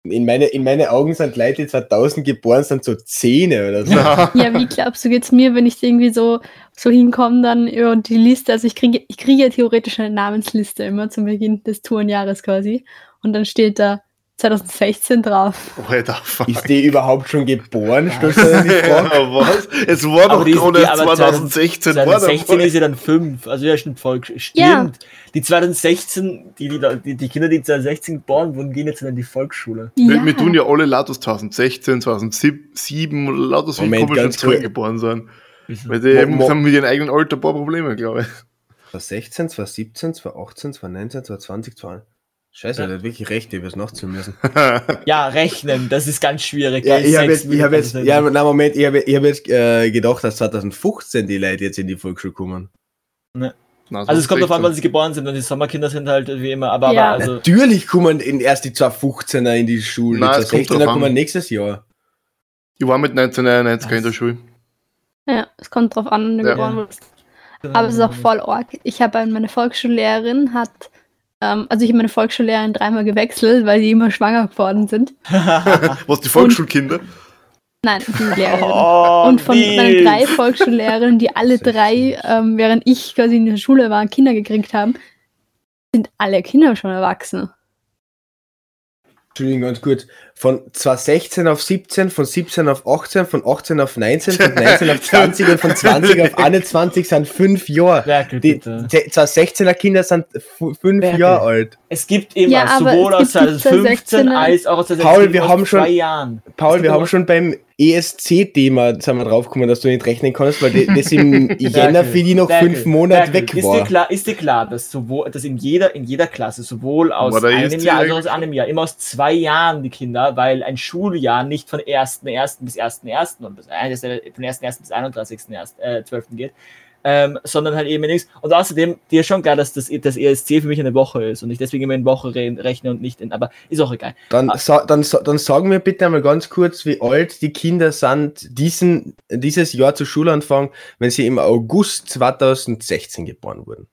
In, meine, in meine Augen sind Leute, die 2000 geboren sind, so Zähne oder so. Ja, [laughs] wie glaubst du, geht's mir, wenn ich irgendwie so, so hinkomme, dann über die Liste, also ich kriege ich kriege ja theoretisch eine Namensliste immer zum Beginn des Tourenjahres quasi. Und dann steht da 2016 drauf. Alter, fuck. Ist die überhaupt schon geboren? Dir die Frage? [laughs] Ja, was? Es war doch die gerade die- aber 2016. war 2016 der ist ja dann 5, also ja, stimmt voll. Stimmt. Ja. Die 2016, die, die, die, die Kinder, die 2016 geboren wurden, gehen jetzt in die Volksschule. wir, wir tun ja alle Latus 2016, 2007 oder Moment, komischen ganz Zahlen geboren sind. Wieso? Weil die Mo- eben mo- haben mit ihrem eigenen Alter ein paar Probleme, glaube ich. 2016, 2017, 2018, 2019, 2020, 20. Scheiße, Ja. der hat wirklich recht, ich was nachziehen müssen. [laughs] Ja, rechnen, das ist ganz schwierig. Ja, ich habe jetzt, ich hab jetzt, ja, na Moment, ich habe ich hab jetzt äh, gedacht, dass 2015 die Leute jetzt in die Volksschule kommen. Also es kommt darauf an, wann sie geboren sind und die Sommerkinder sind halt wie immer, aber, Ja. aber also, Natürlich kommen in erst die 215er in die Schule, Nein, die es kommt 216er drauf an. kommen nächstes Jahr. Ich war mit 1999 in der Schule. Ja, es kommt drauf an, wann du Ja. geboren wurdest. Aber es ist auch voll arg. Ich habe meine Volksschullehrerin hat, ähm, also ich habe meine Volksschullehrerin dreimal gewechselt, weil die immer schwanger geworden sind. [laughs] Was, die Volksschulkinder? Nein, die Lehrerin. Oh, Und von meinen Nils. drei Volksschullehrerinnen, die alle drei, ähm, während ich quasi in der Schule war, Kinder gekriegt haben, sind alle Kinder schon erwachsen. Entschuldigung, ganz kurz. Von 2016 auf 17, von 17 auf 18, von 18 auf 19, von 19 auf [laughs] 20 und von 20 auf 21 sind fünf Jahre. Werkel, Die bitte. 2016er Kinder sind f- fünf Werkel. Jahre alt. Es gibt immer, Ja, sowohl aus gibt die 2015 16er. als auch aus 2016 Paul, wir haben schon- zwei Jahren. Paul, wir haben schon beim ESC-Thema sind wir draufgekommen, dass du nicht rechnen kannst, weil [laughs] das im Jänner für die noch Werkel, fünf Monate Werkel, weg ist war. Dir klar, ist dir klar, dass, sowohl, dass in, jeder, in jeder Klasse sowohl aus einem ESC Jahr als auch aus einem Jahr, immer aus zwei Jahren die Kinder, weil ein Schuljahr nicht von 1.1. bis 1.1. und bis, äh, ist von 1.1. bis 31.1. Äh, 12. geht, ähm, sondern halt eben nichts. Und außerdem, dir ist schon klar, dass das, das ESC für mich eine Woche ist und ich deswegen immer in Woche re rechne und nicht in, aber ist auch egal. Dann, Ah. sa dann, sa dann sagen wir bitte einmal ganz kurz, wie alt die Kinder sind, diesen, dieses Jahr zu Schulanfang, wenn sie im August 2016 geboren wurden.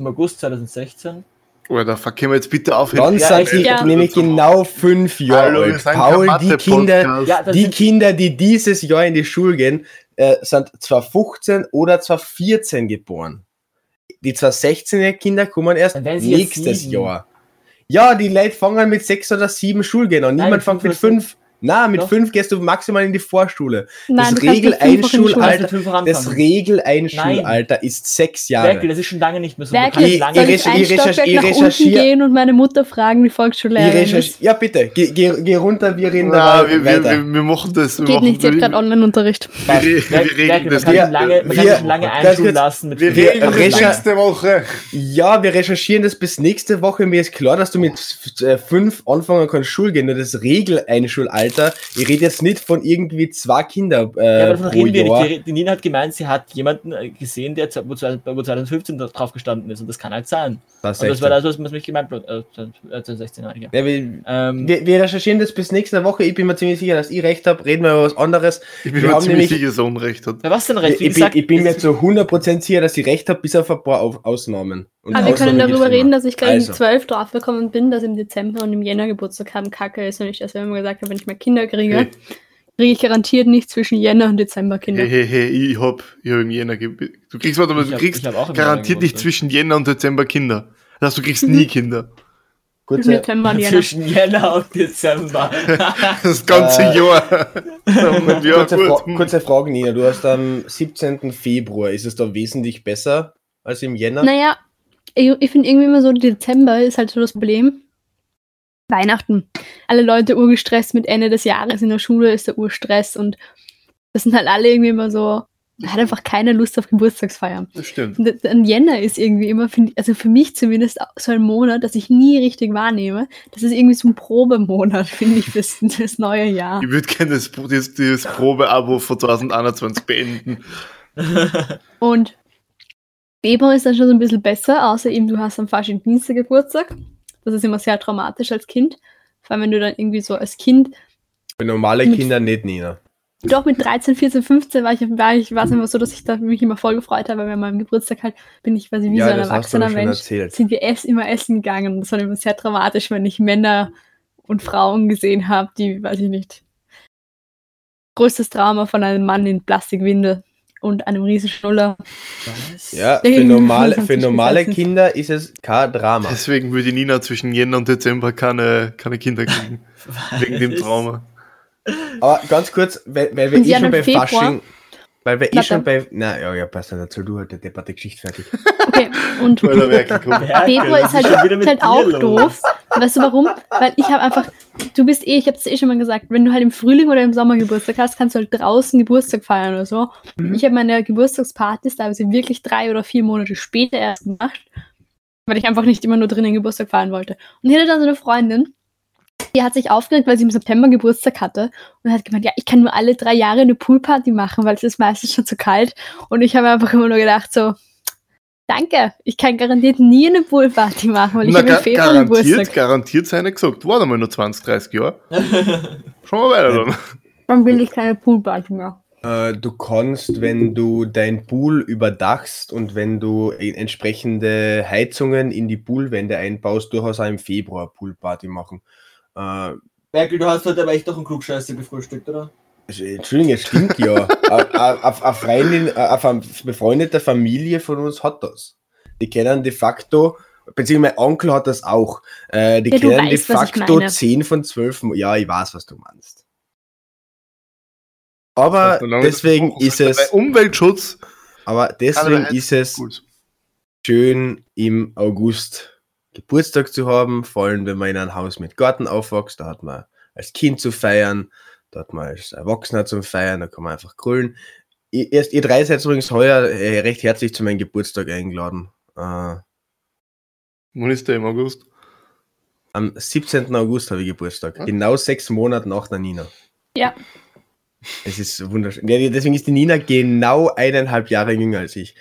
Im August 2016. Alter, fuck, können wir jetzt bitte aufhören? Dann Ja, sind sie Ja. nämlich genau fünf Jahre Hallo, alt. Paul, die Kinder. Ja, die Kinder, die dieses Jahr in die Schule gehen, äh, sind zwar 15 oder zwar 14 geboren. Die 216er Kinder kommen erst nächstes. Jahr. Ja, die Leute fangen mit sechs oder sieben Schulgehen an. Nein, Niemand mit fängt fünf mit oder fünf. Na, mit Doch. fünf gehst du maximal in die Vorschule. Nein, das. Regeleinschulalter, das. Regeleinschulalter ist sechs Jahre. Werkel, das ist schon lange nicht mehr so. Werkel, kannst Ich- lange soll ich ich ich recherch- ich nach unten recherchier- gehen und meine Mutter fragen, Ich Volksschullehrerin ist? ja, bitte, geh, geh, geh runter, wir reden Na, dabei wir, wir, weiter. wir, wir machen das. Wir Geht machen, nicht, sie hat gerade Online-Unterricht. Wir, wir reden man das kann wir- schon lange, man kann wir- lange einschulen lassen mit Wir reden das nächste Woche. Ja, wir recherchieren das bis nächste Woche. Mir ist klar, dass du mit äh, fünf anfangen kannst Schule gehen. Nur das Regeleinschulalter. Ich rede jetzt nicht von irgendwie zwei Kinder Ja, äh, aber davon pro reden wir nicht. Die, Nina hat gemeint, sie hat jemanden äh, gesehen, der z- wo zwei- wo 2015 da drauf gestanden ist und das kann halt sein. Das das war das, was man mich gemeint hat. Äh, 2016 meine ich, ja. ja, wir, Ähm, wir, wir recherchieren das bis nächste Woche. Ich bin mir ziemlich sicher, dass ich recht habe. Reden wir über was anderes. Ich bin Wir mir haben ziemlich nämlich- sicher, dass er Unrecht hat. ja, was denn Ich, recht? Wie ich, bin, gesagt, ich bin mir zu 100% sicher, dass ich recht habe, bis auf ein paar Auf Ausnahmen. Und Aber wir können darüber reden, dass ich gleich Also. um 12 draufgekommen bin, dass im Dezember und im Jänner Geburtstag haben Kacke ist und ich das immer gesagt habe, wenn ich mehr Kinder kriege, Hey. kriege ich garantiert nicht zwischen Jänner und Dezember Kinder. Hey, hey, hey, ich hab, ich hab im Jänner ge- Du kriegst, warte mal, du hab- kriegst garantiert nicht zwischen Jänner und Dezember Kinder. Das heißt, du kriegst [laughs] nie Kinder. Zwischen Kurze, Dezember und Jänner. zwischen Jänner und Dezember. [laughs] Das ganze Äh, Jahr. [laughs] Ja, kurze, Fra kurze Frage, Nina. Du hast am 17. Februar. Ist es da wesentlich besser als im Jänner? Naja, ich, ich finde irgendwie immer so, Dezember ist halt so das Problem. Weihnachten. Alle Leute urgestresst mit Ende des Jahres in der Schule ist der Urstress und das sind halt alle irgendwie immer so, man hat einfach keine Lust auf Geburtstagsfeiern. Das stimmt. Und Ein Jänner ist irgendwie immer, ich- also für mich zumindest, so ein Monat, das ich nie richtig wahrnehme. Das ist irgendwie so ein Probemonat, [laughs] finde ich, fürs, fürs neue Jahr. Ich würde gerne das, das, das Probeabo von 2021 beenden. Und Februar ist dann schon so ein bisschen besser, außer eben du hast am falschen Dienstag Geburtstag. Das ist immer sehr traumatisch als Kind. Vor allem, wenn du dann irgendwie so als Kind, Für normale Mit- Kinder nicht, Nina. doch mit 13, 14, 15 war ich, war ich, war es immer so, dass ich da mich immer voll gefreut habe, weil an meinem Geburtstag halt bin ich quasi wie Ja, so ein erwachsener Mensch. erzählt. Sind wir ess, immer essen gegangen. Und das war immer sehr dramatisch, wenn ich Männer und Frauen gesehen habe, die, weiß ich nicht. Größtes Trauma von einem Mann in Plastikwindel und einem riesen Schnuller. Ja, für normale, für normale Kinder ist es kein Drama. Deswegen würde Nina zwischen Jänner und Dezember keine, keine Kinder kriegen. [laughs] wegen dem? Trauma. Aber ganz kurz, weil, weil wir eh ja, schon bei Februar- Fasching, weil wir eh schon bei, na ja, ja, passt dann dazu, du halt der Debatte Geschichte fertig. Okay, und Februar [laughs] ist halt, ist halt auch los? doof. Weißt du warum? Weil ich habe einfach, du bist eh, ich habe es eh schon mal gesagt, wenn du halt im Frühling oder im Sommer Geburtstag hast, kannst du halt draußen Geburtstag feiern oder so. Mhm. Ich habe meine Geburtstagspartys teilweise wirklich drei oder vier Monate später erst gemacht, weil ich einfach nicht immer nur drinnen Geburtstag feiern wollte. Und ich hatte dann so eine Freundin, die hat sich aufgeregt, weil sie im September Geburtstag hatte und hat gemeint, ja, ich kann nur alle drei Jahre eine Poolparty machen, weil es ist meistens schon zu kalt. Und ich habe einfach immer nur gedacht so, danke, ich kann garantiert nie eine Poolparty machen, weil ich Na, habe im Februar garantiert, Geburtstag. garantiert seine gesagt. War mal nur 20, 30 Jahre. [laughs] Schauen wir weiter dann. Dann will ich keine Poolparty mehr. Äh, du kannst, wenn du dein Pool überdachst und wenn du entsprechende Heizungen in die Poolwände einbaust, durchaus auch im Februar Poolparty machen. Äh, Merkel, du hast heute aber echt doch einen Klugscheißer gefrühstückt, oder? Entschuldigung, es stimmt ja. [laughs] Eine Freundin, eine befreundete Familie von uns hat das. Die kennen de facto, beziehungsweise mein Onkel hat das auch. Äh, die Ja, kennen de weißt, ich facto meine. 10 von 12. Mo- Ja, ich weiß, was du meinst. Aber deswegen ist es, Umweltschutz. aber deswegen ist es Gut. schön im August Geburtstag zu haben, vor allem wenn man in einem Haus mit Garten aufwächst, da hat man als Kind zu feiern, da hat man als Erwachsener zum Feiern, da kann man einfach grüllen. Ihr, erst, ihr drei seid übrigens heuer äh, recht herzlich zu meinem Geburtstag eingeladen. Äh, Wann ist der im August? am 17. August habe ich Geburtstag. Hm? Genau sechs Monate nach der Nina. Ja. Es ist wunderschön. Ja, deswegen ist die Nina genau eineinhalb Jahre jünger als ich.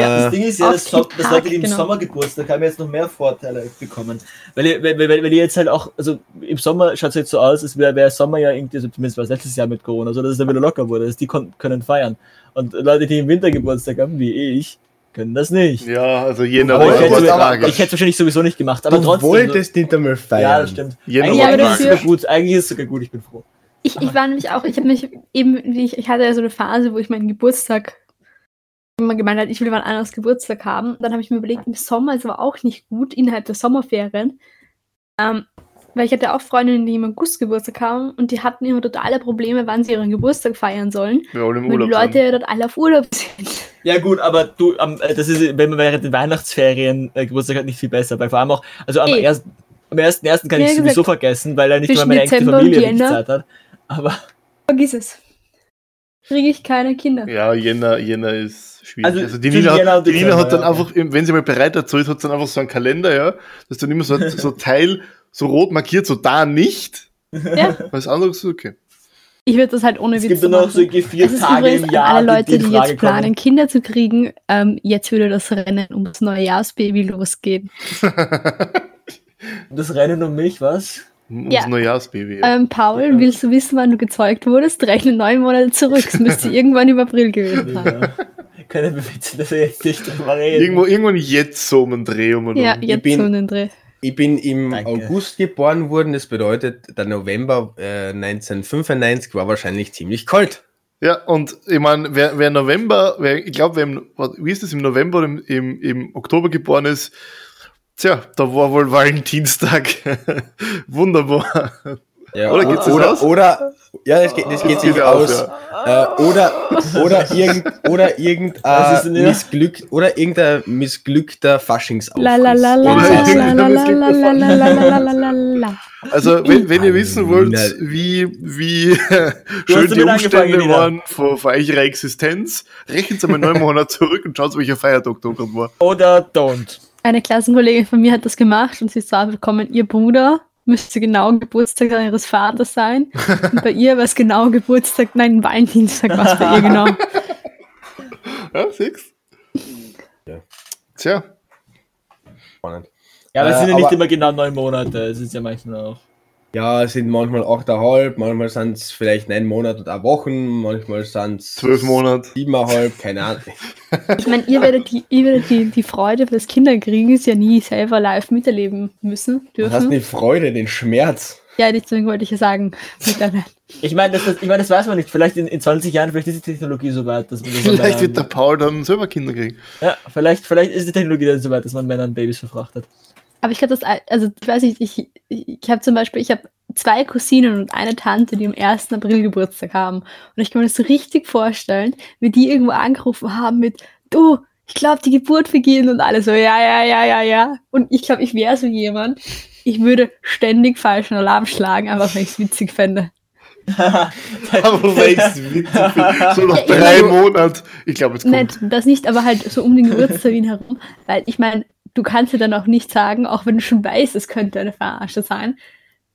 Ja, Das Äh, Ding ist ja, das, den das Leute, die im genau. Sommer Geburtstag haben, jetzt noch mehr Vorteile bekommen. Weil, ihr- weil, weil, weil ihr jetzt halt auch, also im Sommer schaut es jetzt so aus, als wäre wär Sommer ja irgendwie, also zumindest war es letztes Jahr mit Corona, so dass es dann wieder locker wurde, dass die kon können feiern. Und Leute, die im Winter Geburtstag haben, wie ich, können das nicht. Ja, also Aber war ich hätte es. Ich hätte wahrscheinlich sowieso nicht gemacht, aber du trotzdem. wolltest nicht einmal feiern. ja, das stimmt. Eigentlich, Ja, ist es dafür- sogar gut. Eigentlich ist es sogar gut, ich bin froh. Ich, ich war nämlich auch, ich habe mich eben, ich hatte ja so eine Phase, wo ich meinen Geburtstag immer gemeint hat, ich will wann anderes Geburtstag haben. Dann habe ich mir überlegt, im Sommer ist aber auch nicht gut, innerhalb der Sommerferien. Ähm, weil ich hatte auch Freundinnen, die im August Geburtstag haben und die hatten immer totale Probleme, wann sie ihren Geburtstag feiern sollen, Wir alle im weil die Urlaub Leute sind. ja dort alle auf Urlaub [laughs] sind. Ja gut, aber du, am- äh, das ist, wenn man während den Weihnachtsferien äh, Geburtstag hat, nicht viel besser, weil vor allem auch, also am Eh. ersten, am ersten, ersten kann Ja, ich gesagt, sowieso vergessen, weil er nicht mal meine engste Dezember und Familie Jänner. Zeit hat. Aber Vergiss es. Kriege ich keine Kinder. Ja, Jänner, Jänner ist schwierig. Also, Also, die, Nina, hat- und die Nina Dezember, hat dann ja, einfach, wenn sie mal bereit dazu ist, hat sie dann einfach so einen Kalender, ja. Das ist dann immer so, ein- [laughs] so Teil, so rot markiert, so da nicht. Ja. Was anderes ist okay. Ich würde das halt ohne es Witz gibt so nur noch machen. so vier Das ist Tage übrigens im Jahr, alle Leute, die Frage jetzt planen, kommen. Kinder zu kriegen. Ähm, jetzt würde das Rennen ums Neujahrsbaby losgehen. [laughs] Das Rennen um mich, was? Ums Ja. Neujahrsbaby. Ja. Ähm, Paul, willst du wissen, wann du gezeugt wurdest? Rechne neun Monate zurück. Es müsste [laughs] irgendwann im April gewesen sein. Ja. Keine Beweise, dass wir jetzt nicht drüber reden. Irgendwo, irgendwann jetzt so um den Dreh um und Ja, um. jetzt bin- so einen Dreh. Ich bin im Danke. August geboren worden, das bedeutet, der November äh, 1995 war wahrscheinlich ziemlich kalt. Ja, und ich meine, wer, wer November, wer, ich glaube, wer im, warte, wie ist das, im November oder im, im, im Oktober geboren ist, tja, da war wohl Valentinstag. [laughs] Wunderbar. Ja, oder geht's oder. Oder, ja, das geht, das geht sich aus. Oder, irgendein Missglück, oder irgendein missglückter Faschingsaufriss. Also, wenn, wenn ihr wissen wollt, wie, wie schön die Umstände waren für, vor eurer Existenz, rechnet einmal neun Monate zurück und schaut, welcher Feiertag da war. Oder don't. Eine Klassenkollegin von mir hat das gemacht und sie ist zwar gekommen, ihr Bruder müsste genau Geburtstag ihres Vaters sein. Und bei ihr war es genau Geburtstag, nein, Valentinstag war es bei ihr genau. [laughs] Ja, sechs? Ja. Tja, Spannend. Ja, aber es Äh, sind ja nicht aber- immer genau neun Monate. Es ist ja manchmal auch. Ja, es sind manchmal 8,5, manchmal sind es vielleicht neun Monate und auch Wochen, manchmal sind es zwölf Monate. siebeneinhalb, keine Ahnung. Ich meine, ihr werdet, die, ihr werdet die, die Freude für das Kinderkriegen ja nie selber live miterleben müssen, Du hast dürfen. die Freude, den Schmerz. Ja, deswegen wollte ich ja sagen. [laughs] Ich meine, das, das, ich meine, das weiß man nicht. Vielleicht in, in 20 Jahren, vielleicht ist die Technologie so weit, dass man das Vielleicht wird der Paul dann selber Kinder kriegen. ja, vielleicht, vielleicht ist die Technologie dann so weit, dass man Männern Babys verfrachtet. Aber ich glaube, das, also ich weiß nicht, ich, ich habe zum Beispiel, ich habe zwei Cousinen und eine Tante, die am 1. April Geburtstag haben. Und ich kann mir das so richtig vorstellen, wie die irgendwo angerufen haben mit, du, ich glaube, die Geburt beginnt und alle so, ja, ja, ja, ja, ja. Und ich glaube, ich wäre so jemand, ich würde ständig falschen Alarm schlagen, einfach weil ich es witzig fände. [laughs] Aber weil ich's witzig finde. So nach Ja, ich drei Monaten. Ich glaube, jetzt kommt. Nicht, das nicht, aber halt so um den Geburtstermin [laughs] herum. Weil ich meine, du kannst ja dann auch nicht sagen, auch wenn du schon weißt, es könnte eine Verarsche sein,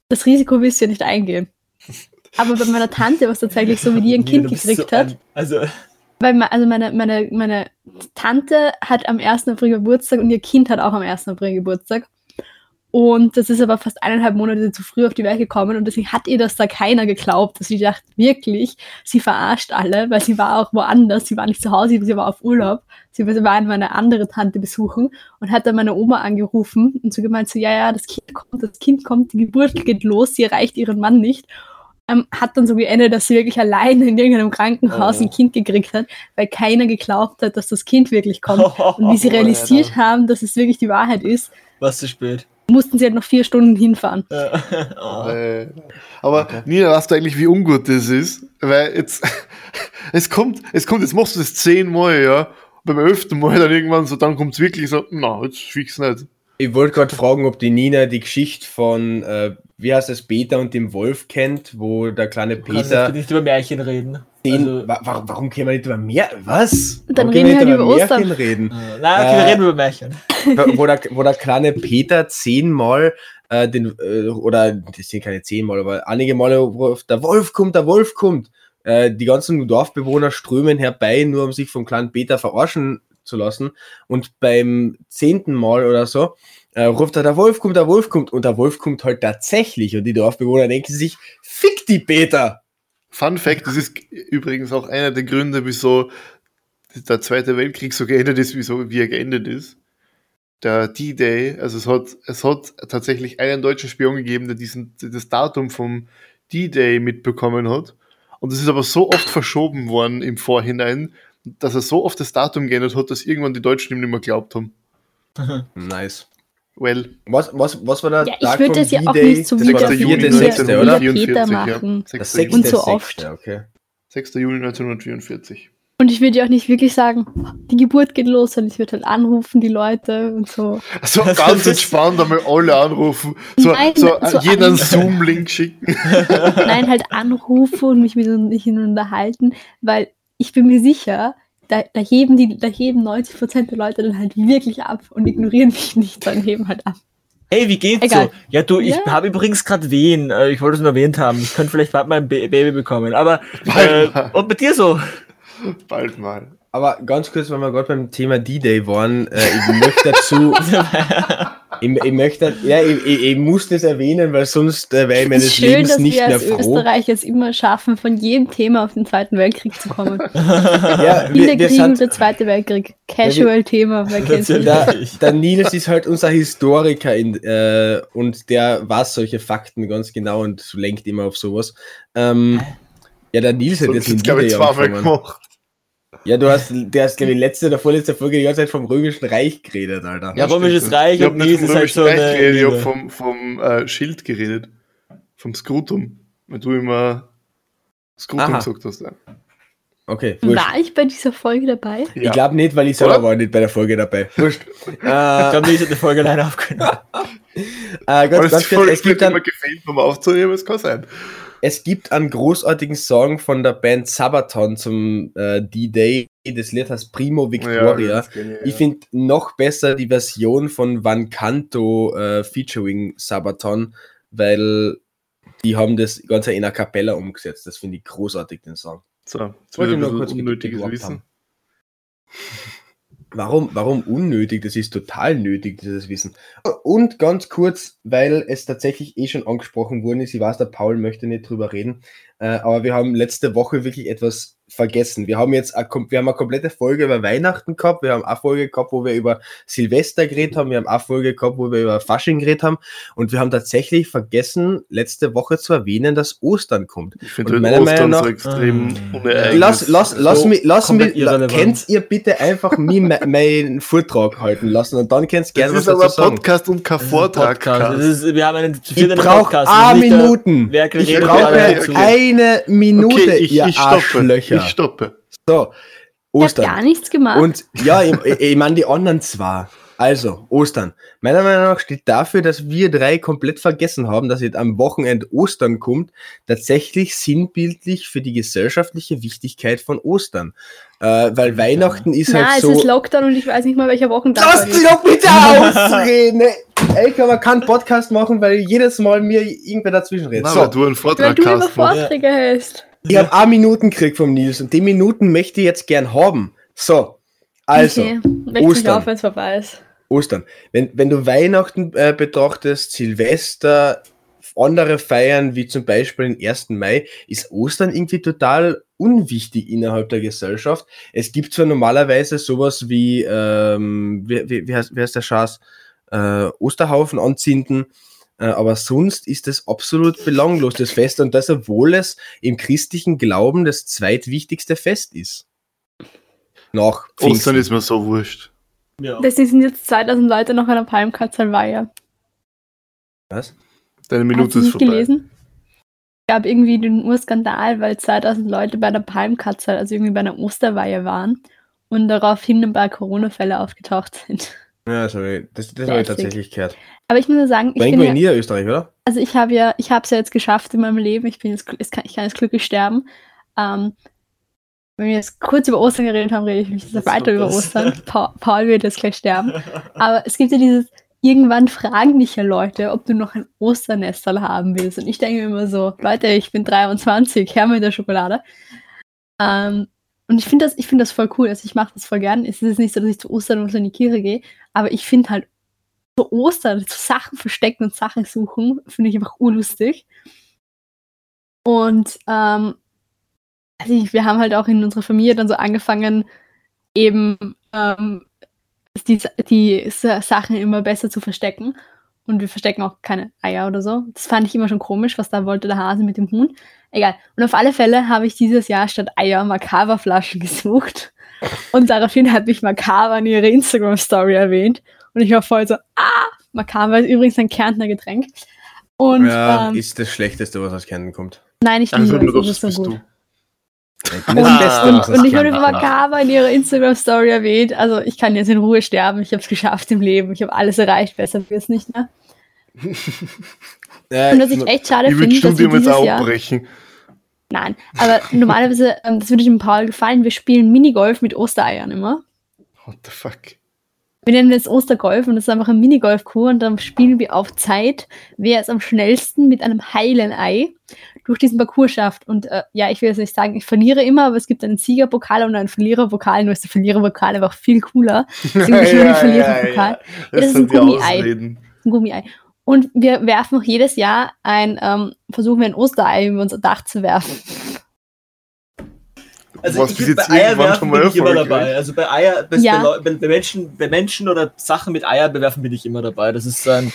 das Risiko willst du ja nicht eingehen. Aber bei meiner Tante war es tatsächlich so, wie die ein Kind bist gekriegt so hat. ein- Also, Weil also meine, meine, meine Tante hat am 1. April Geburtstag und ihr Kind hat auch am 1. April Geburtstag. Und das ist aber fast eineinhalb Monate zu früh auf die Welt gekommen und deswegen hat ihr das da keiner geglaubt. Dass sie dachte wirklich, sie verarscht alle, weil sie war auch woanders, sie war nicht zu Hause, sie war auf Urlaub. Sie war meine andere Tante besuchen und hat dann meine Oma angerufen und so gemeint, so, ja, ja, das Kind kommt, das Kind kommt, die Geburt geht los, sie erreicht ihren Mann nicht. Ähm, hat dann so geendet, dass sie wirklich alleine in irgendeinem Krankenhaus Oh. ein Kind gekriegt hat, weil keiner geglaubt hat, dass das Kind wirklich kommt. [laughs] Und wie sie Oh, realisiert Alter. haben, dass es wirklich die Wahrheit ist, was zu spät. Mussten sie halt noch vier Stunden hinfahren. oh. [laughs] Aber Nina, weißt du eigentlich, wie ungut das ist? Weil jetzt, [laughs] es kommt, es kommt, jetzt machst du das zehnmal, ja. Beim elften Mal dann irgendwann so, dann kommt es wirklich so, na, jetzt fix nicht. Ich wollte gerade fragen, ob die Nina die Geschichte von, äh, wie heißt das, Peter und dem Wolf kennt, wo der kleine Du kannst Peter nicht über Märchen reden. Den, Also, wa warum, warum können wir nicht über mehr, was? Dann warum reden wir können halt über Ostern. Märchen reden? äh, nein, okay, wir Äh, reden über Märchen. wo, der, wo der kleine Peter zehnmal äh, den, äh, oder das sind keine zehnmal, aber einige Male, wo der Wolf kommt, der Wolf kommt. Äh, die ganzen Dorfbewohner strömen herbei, nur um sich vom kleinen Peter verarschen zu lassen. Und beim zehnten Mal oder so äh, ruft er, der Wolf kommt, der Wolf kommt. Und der Wolf kommt halt tatsächlich. Und die Dorfbewohner denken sich, fick die Peter! Fun Fact, das ist übrigens auch einer der Gründe, wieso der Zweite Weltkrieg so geendet ist, wieso, wie er geendet ist. Der D-Day, also es hat, es hat tatsächlich einen deutschen Spion gegeben, der diesen, das Datum vom D-Day mitbekommen hat. Und es ist aber so oft verschoben worden im Vorhinein, dass er so oft das Datum geändert hat, dass irgendwann die Deutschen ihm nicht mehr glaubt haben. Nice. Well, Was, was, was war der Ja, ich würde das ja auch nicht so Das wie war der der Juli vierte, sechste, wie oder? der Peter 1944, ja. machen. 6. Das Juli. sechste, Und so oft. Okay. 6. Juli 1944. Und ich würde ja auch nicht wirklich sagen, die Geburt geht los, sondern ich würde halt anrufen, die Leute und so. So Das ganz entspannt einmal alle anrufen, so, Nein, so, so jeden einen an- Zoom-Link schicken. Nein, halt anrufen und mich mit ihnen unterhalten, weil ich bin mir sicher, da, da, heben die, da heben 90% der Leute dann halt wirklich ab und ignorieren mich nicht, dann heben halt ab. Hey, wie geht's Egal. so? Ja, du, ich Ja. habe übrigens gerade Wehen. Äh, ich wollte es nur erwähnt haben. Ich könnte vielleicht bald mal ein Ba- Baby bekommen. Aber, äh, und bei dir so? Bald mal. Aber ganz kurz, weil wir gerade beim Thema D-Day waren, äh, ich möchte dazu, [laughs] ich, ich möchte, ja, ich, ich, muss das erwähnen, weil sonst äh, wäre ich Es meines ist schön, Lebens dass nicht wir mehr als froh. Österreich es immer schaffen, von jedem Thema auf den Zweiten Weltkrieg zu kommen. [laughs] Ja, wir, wir und sind, der Zweite Weltkrieg. Casual-Thema, wer nicht? der, der Nils ist halt unser Historiker in, äh, und der weiß solche Fakten ganz genau und lenkt immer auf sowas. Ähm, ja, der Nils hat So, jetzt zweimal angefangen. gemacht. Ja, du hast, der hast, glaube ich, letzte oder vorletzte Folge die ganze Zeit vom Römischen Reich geredet, Alter. Ja, Römisches. Reich Ich und nicht vom ist halt so Reich eine geredet, ich habe vom, vom äh, Schild geredet. Vom Skrutum. Wenn du immer Skrutum Aha. gesagt hast. Ja. Okay, wurscht. War ich bei dieser Folge dabei? Ich glaube nicht, weil ich selber Oder? war nicht bei der Folge dabei. Wurscht. [laughs] Ich äh, glaube, ich hätte die Folge alleine aufgenommen. [laughs] äh, ganz, das ganz kurz, es gibt, immer einen, gefehlt, um aufzunehmen, es kann sein. Es gibt einen großartigen Song von der Band Sabaton zum äh, D-Day. Das Lied heißt Primo Victoria. das kenn ich, finde noch besser die Version von Van Canto äh, featuring Sabaton, weil die haben das Ganze in a cappella umgesetzt. Das finde ich großartig, den Song. So, jetzt Wollte ich bisschen kurz unnötiges Wissen. [laughs] Warum, warum unnötig? Das ist total nötig, dieses Wissen. Und ganz kurz, weil es tatsächlich eh schon angesprochen worden ist, ich weiß, der Paul möchte nicht drüber reden, äh, aber wir haben letzte Woche wirklich etwas vergessen. Wir haben jetzt eine, wir haben eine komplette Folge über Weihnachten gehabt, wir haben eine Folge gehabt, wo wir über Silvester geredet haben, wir haben eine Folge gehabt, wo wir über Fasching geredet haben und wir haben tatsächlich vergessen, letzte Woche zu erwähnen, dass Ostern kommt. Ich finde meiner Ostern Meinung so nach- extrem Ah. unereignis. Lass, lass, lass so mich, lass mich, la, könnt ihr bitte einfach mir me- [laughs] meinen Vortrag halten lassen und dann könnt ihr gerne was ist aber dazu sagen. Podcast und kein Vortrag. Podcast. Ist, wir haben einen Ich brauche der- Minuten. Ich brauche eine Minute, okay, ich, ihr ich stoppe. Arschlöcher. Ich stoppe. So, Ich habe gar Ostern. nichts gemacht. Und ja, ich, [laughs] ich, ich meine die anderen zwar. Also, Ostern. Meiner Meinung nach steht dafür, dass wir drei komplett vergessen haben, dass jetzt am Wochenende Ostern kommt, tatsächlich sinnbildlich für die gesellschaftliche Wichtigkeit von Ostern. Äh, weil Weihnachten ist Na, halt es so. ist Lockdown und ich weiß nicht mal, welcher Wochentag Lass dich ist. doch bitte [laughs] ausreden! Ey, kann man keinen Podcast machen, weil jedes Mal mir irgendwer dazwischen redet. Na, So, weil du einen Weil Vortrag du immer hast. Mann. Vorträge hältst. Ich habe eine Minuten gekriegt vom Nils und die Minuten möchte ich jetzt gern haben. So, also, Okay, Ostern. auf, wenn es vorbei ist. Ostern. Wenn, wenn du Weihnachten äh, betrachtest, Silvester, andere Feiern, wie zum Beispiel den 1. Mai, ist Ostern irgendwie total unwichtig innerhalb der Gesellschaft. Es gibt zwar normalerweise sowas wie, ähm, wie, wie, wie, heißt, wie heißt der Schaß, äh, Osterhaufen anzünden, aber sonst ist es absolut belanglos, das Fest, und das, obwohl es im christlichen Glauben das zweitwichtigste Fest ist. Nach Ostern Pfingsten. ist mir so wurscht. Ja. Deswegen sind jetzt 2000 Leute noch an der Palmkatzelweihe. Was? Deine Minute ist vorbei. gelesen? Es gab irgendwie den Urskandal, weil 2000 Leute bei der Palmkatzel, also irgendwie bei einer Osterweihe waren und daraufhin ein paar Corona-Fälle aufgetaucht sind. Ja, sorry, das, das habe ich tatsächlich gehört. Aber ich muss nur sagen, ich bin ja, in Niederösterreich, oder? also ich habe ja, ich habe es ja jetzt geschafft in meinem Leben. Ich bin jetzt, kann, ich kann jetzt glücklich sterben. Ähm, wenn wir jetzt kurz über Ostern geredet haben, rede ich mich jetzt weiter über. Ostern. Pa Paul wird jetzt gleich sterben. Aber es gibt ja dieses, irgendwann fragen dich ja Leute, ob du noch ein Osternestal haben willst. Und ich denke mir immer so, Leute, ich bin 23, her mit der Schokolade. Ähm, und ich finde das, ich das voll cool. Also ich mache das voll gern. Es ist nicht so, dass ich zu Ostern und so in die Kirche gehe, aber ich finde halt so Ostern, so Sachen verstecken und Sachen suchen, finde ich einfach urlustig. Und ähm, also ich, wir haben halt auch in unserer Familie dann so angefangen, eben ähm, die, die Sa- Sachen immer besser zu verstecken. Und wir verstecken auch keine Eier oder so. Das fand ich immer schon komisch, was da wollte der Hase mit dem Huhn. Egal. Und auf alle Fälle habe ich dieses Jahr statt Eier Makava-Flaschen gesucht. Und daraufhin hat mich Makava in ihre Instagram-Story erwähnt. Und ich war voll so, ah, Makava ist übrigens ein Kärntner Getränk. Und ja, ähm, ist das Schlechteste, was aus Kärnten kommt. nein, ich Also, liebe nur es, das ist so du. gut. Und, Ah. und, was aus und ich wurde. Makava in ihrer Instagram-Story erwähnt. Also ich kann jetzt in Ruhe sterben. Ich habe es geschafft im Leben. Ich habe alles erreicht. Besser wird es nicht [laughs] mehr. Äh, Und was ich echt schade Ich finde, dass wir Studium jetzt dieses Jahr... abbrechen. Nein, aber normalerweise, [laughs] ähm, das würde dem Paul gefallen, wir spielen Minigolf mit Ostereiern immer. What the fuck? Wir nennen das Ostergolf und das ist einfach ein Minigolf-Kur und dann spielen wir auf Zeit, wer es am schnellsten mit einem heilen Ei durch diesen Parcours schafft. Und äh, ja, ich will jetzt nicht sagen, ich verliere immer, aber es gibt einen Siegerpokal und einen Verliererpokal, nur ist der Verliererpokal einfach viel cooler. Deswegen [laughs] bin ich nur den Verliererpokal. Das, das ist sind ein. Ausreden. Ein Gummei. Und wir werfen auch jedes Jahr ein, ähm, versuchen wir ein Osterei über unser Dach zu werfen. Also Was ich bin bei jetzt irgendwann Eierwerfen schon mal bin ich immer dabei. Also bei Eier, bei, Ja. bei, bei, Menschen, bei Menschen oder Sachen mit Eier bewerfen bin ich immer dabei. Das ist ein,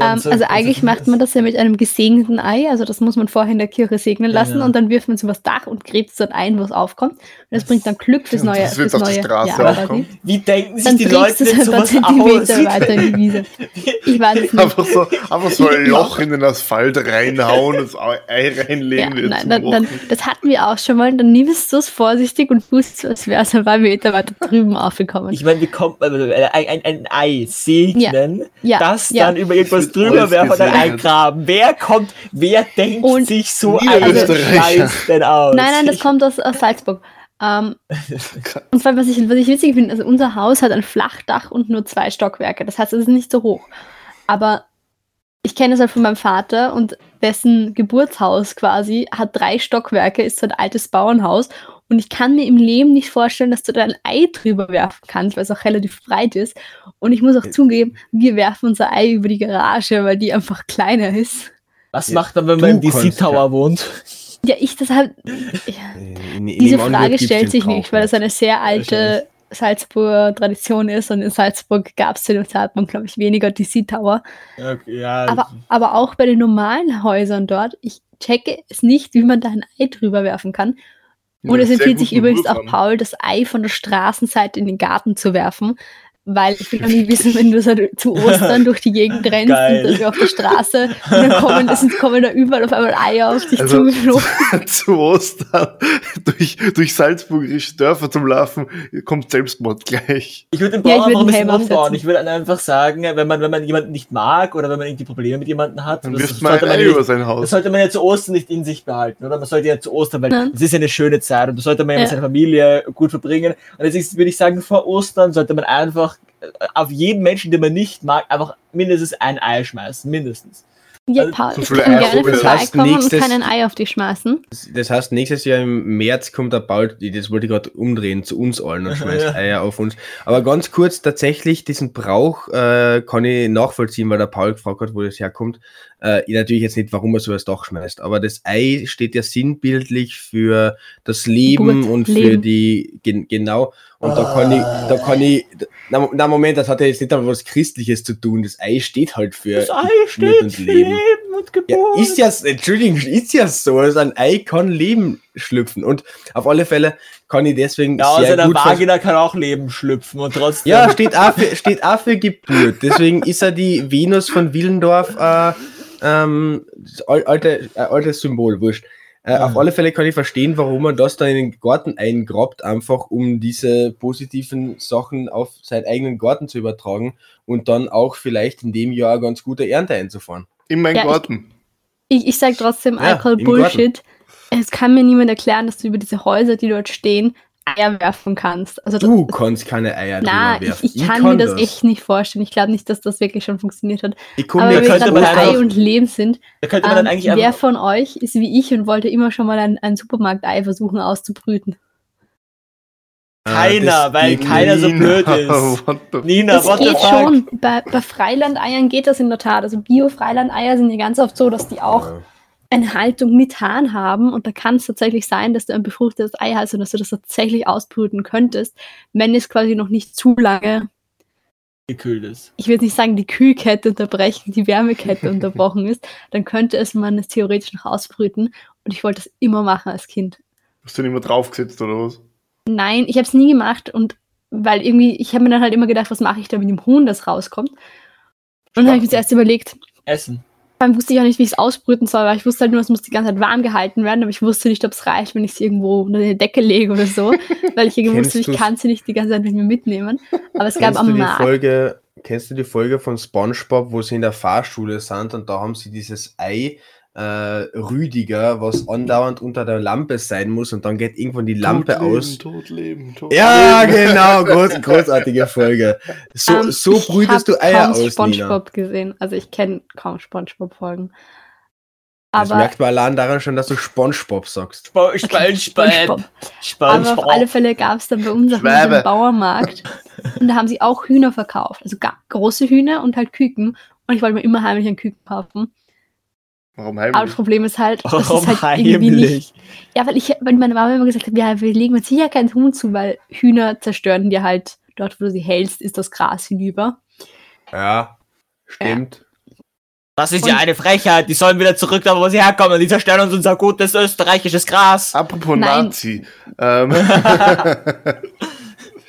Ähm, so- also eigentlich macht man das ja mit einem gesegneten Ei, also das muss man vorher in der Kirche segnen lassen Genau. und dann wirft man es übers Dach und gräbt es dort ein, wo es aufkommt. Und das bringt dann Glück fürs Und neue, das wird fürs auf die neue Straße Jahr. Wie denken sich Dann die Leute es denn sowas aus? weiter in die Wiese. [laughs] Ich weiß es nicht. Einfach so, einfach so ein [laughs] Loch in den Asphalt reinhauen, das Ei reinlegen, Ja, nein, dann, dann, das hatten wir auch schon mal. Dann nimmst du es vorsichtig und tust, als wäre es ein paar Meter weiter drüben aufgekommen. Ich meine, wie kommt man ein, ein, ein Ei segnen, ja, das dann über irgendwas Das drüber werfen und dann eingraben? Wer kommt, wer denkt Und sich so einen Scheiß denn aus? Nein, nein, das kommt aus, aus Salzburg. Ähm, [laughs] und zwar, was ich, was ich witzig finde, also unser Haus hat ein Flachdach und nur zwei Stockwerke. Das heißt, es ist nicht so hoch. Aber ich kenne es halt von meinem Vater und dessen Geburtshaus quasi hat drei Stockwerke, ist so ein altes Bauernhaus. Und ich kann mir im Leben nicht vorstellen, dass du da ein Ei drüber werfen kannst, weil es auch relativ breit ist. Und ich muss auch zugeben, wir werfen unser Ei über die Garage, weil die einfach kleiner ist. Was Ja, macht man, wenn man im DC Tower ja. wohnt? Ja, ich das halt. Ja. In- in- Diese Frage stellt sich nicht, weil das eine sehr alte. Salzburger Tradition ist und in Salzburg gab es zu dem Zeitpunkt, glaube ich, weniger DC-Tower. Okay, ja, Aber, aber auch bei den normalen Häusern dort, ich checke es nicht, wie man da ein Ei drüber werfen kann. Und es empfiehlt sich übrigens Wurf auch. Paul, das Ei von der Straßenseite in den Garten zu werfen. Weil ich will auch nicht wissen, wenn du so zu Ostern durch die Gegend [laughs] rennst Geil. und dann auf der Straße und dann kommen, es sind, kommen da überall auf einmal Eier auf dich Also- zugeflogen. [laughs] zu Ostern [laughs] durch, durch salzburgische Dörfer zum Laufen kommt Selbstmord gleich. Ich würde den Ja, ich Bauern würd einfach ein bisschen umbauen. Ich würde einfach sagen, wenn man, wenn man jemanden nicht mag oder wenn man irgendwie Probleme mit jemandem hat, Dann das wirft man ein sollte man Ei nicht- über sein Das Haus. sollte man ja zu Ostern nicht in sich behalten, oder? Man sollte ja zu Ostern, weil es ist ja eine schöne Zeit und das sollte man ja mit Ja. seiner Familie gut verbringen. Und deswegen würde ich sagen, vor Ostern sollte man einfach auf jeden Menschen, den man nicht mag, einfach mindestens ein Ei schmeißen. Mindestens. Ja, Also, Paul, so ich kann Eier gerne. Das heißt, vorbeikommen und nächstes- kann ein Ei auf dich schmeißen. Das heißt, nächstes Jahr im März kommt der Paul, das wollte ich gerade umdrehen, zu uns allen und [laughs] schmeißt Ja. Eier auf uns. Aber ganz kurz, tatsächlich, diesen Brauch äh, kann ich nachvollziehen, weil der Paul gefragt hat, wo das herkommt. Äh, ich natürlich jetzt nicht, warum er so das Dach schmeißt, aber das Ei steht ja sinnbildlich für das Leben Geburt, und für Leben. die, gen, genau. Und da kann ich, da kann ich, na, na Moment, das hat ja jetzt nicht einmal was Christliches zu tun. Das Ei steht halt für Das Ei steht und für Leben. Leben und Ja, Geburt. ist ja, Entschuldigung, ist ja so. Also ein Ei kann Leben schlüpfen. Und auf alle Fälle kann ich deswegen ja, sehr einer gut ver- Vagina kann auch Leben schlüpfen und trotzdem. Ja, steht auch, für, steht auch für Geburt. Deswegen ist er die Venus von Willendorf äh, ähm, alte, äh, altes Symbol, wurscht. Äh, Ja. Auf alle Fälle kann ich verstehen, warum man das dann in den Garten eingrabt, einfach um diese positiven Sachen auf seinen eigenen Garten zu übertragen und dann auch vielleicht in dem Jahr ganz gute Ernte einzufahren. In meinen Ja, ich- Garten. Ich, ich sag trotzdem, Ja, I call im Bullshit. Es kann mir niemand erklären, dass du über diese Häuser, die dort stehen, Eier werfen kannst. Also das, Du kannst keine Eier na, drüber ich, werfen. ich kann mir das, echt nicht vorstellen. Ich glaube nicht, dass das wirklich schon funktioniert hat. Ich komm Aber mir wenn wir könnte gerade man einfach- Ei und Leben sind, Da könnte man dann ähm, eigentlich wer von euch ist wie ich und wollte immer schon mal ein, ein Supermarktei versuchen auszubrüten? Keiner, das weil keiner so Nina, blöd ist. [laughs] what the- Nina, Das what the geht fuck? schon. Bei, bei Freilandeiern geht das in der Tat. Also Bio-Freilandeier sind ja ganz oft so, dass die auch Ja. Eine Haltung mit Hahn haben und da kann es tatsächlich sein, dass du ein befruchtetes Ei hast und dass du das tatsächlich ausbrüten könntest, wenn es quasi noch nicht zu lange, Gekühlt ist. ich will nicht sagen, die Kühlkette unterbrechen, die Wärmekette [laughs] unterbrochen ist, dann könnte es man es theoretisch noch ausbrüten und ich wollte das immer machen als Kind. Hast du den immer draufgesetzt oder was? Nein, ich habe es nie gemacht und weil irgendwie, ich habe mir dann halt immer gedacht, was mache ich da mit dem Huhn, das rauskommt. Und dann habe ich mir zuerst überlegt, Essen. Dann wusste ich auch nicht, wie ich es ausbrüten soll, weil ich wusste halt nur, es muss die ganze Zeit warm gehalten werden, aber ich wusste nicht, ob es reicht, wenn ich es irgendwo unter die Decke lege oder so, [laughs] weil ich irgendwie Kennst wusste, ich kann sie nicht die ganze Zeit mit mir mitnehmen. Aber es gab am Markt. Folge, kennst du die Folge von SpongeBob, wo sie in der Fahrschule sind und da haben sie dieses Ei Rüdiger, was andauernd unter der Lampe sein muss und dann geht irgendwann die Lampe Tot leben, aus. Tot leben, tot Ja, leben. [laughs] genau, [laughs] groß, großartige Folge. So, Ähm, so ich brütest du Eier kaum aus, Nina. SpongeBob gesehen. Also ich kenne kaum SpongeBob-Folgen. Das Aber, merkt man allein daran schon, dass du SpongeBob sagst. Spo Okay, SpongeBob. SpongeBob. aber auf alle Fälle gab es dann bei uns Schwäbe. einen Bauernmarkt und da haben sie auch Hühner verkauft. Also große Hühner und halt Küken. Und ich wollte mir immer heimlich einen Küken kaufen. Warum Aber das heimlich? Problem ist halt, das Warum ist halt irgendwie nicht heimlich? Ja, weil ich, weil meine Mama immer gesagt hat, ja, wir legen uns sicher keinen Huhn zu, weil Hühner zerstören dir halt dort, wo du sie hältst, ist das Gras hinüber. Ja, stimmt. Das ist ja Und- eine Frechheit. Die sollen wieder zurück, da wo sie herkommen. Die zerstören uns unser gutes österreichisches Gras. Apropos Nein. Nazi. Ähm, [laughs] [laughs]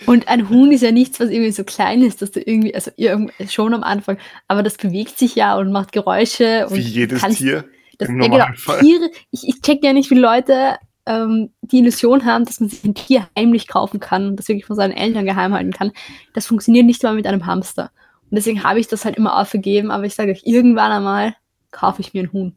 Und ein Huhn ist ja nichts, was irgendwie so klein ist, dass du irgendwie, also irgend- schon am Anfang, aber das bewegt sich ja und macht Geräusche. Und wie jedes kannst- Tier. Das, im ja, genau. Tiere, ich, ich check ja nicht, wie Leute ähm, die Illusion haben, dass man sich ein Tier heimlich kaufen kann und das wirklich von seinen Eltern geheim halten kann. Das funktioniert nicht mal mit einem Hamster. Und deswegen habe ich das halt immer aufgegeben, aber ich sage euch, irgendwann einmal kaufe ich mir ein Huhn.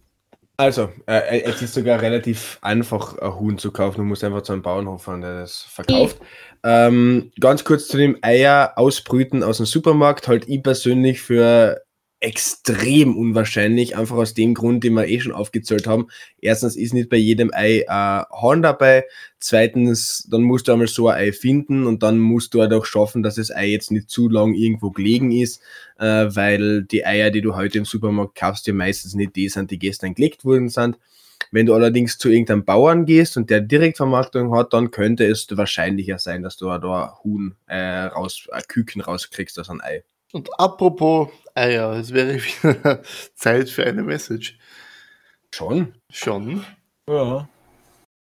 Also, äh, es ist sogar relativ einfach, ein Huhn zu kaufen. Du musst einfach zu einem Bauernhof fahren, der das verkauft. Ähm, ganz kurz zu dem Eier ausbrüten aus dem Supermarkt, halt ich persönlich für extrem unwahrscheinlich, einfach aus dem Grund, den wir eh schon aufgezählt haben. Erstens ist nicht bei jedem Ei ein Horn dabei. Zweitens, dann musst du einmal so ein Ei finden und dann musst du auch schaffen, dass das Ei jetzt nicht zu lang irgendwo gelegen ist, äh, weil die Eier, die du heute im Supermarkt kaufst, ja meistens nicht die sind, die gestern gelegt worden sind. Wenn du allerdings zu irgendeinem Bauern gehst und der Direktvermarktung hat, dann könnte es wahrscheinlicher sein, dass du da ein Huhn äh, raus, ein Küken rauskriegst aus einem Ei. Und apropos Eier, es wäre [laughs] wieder Zeit für eine Message. Schon? Schon. Ja.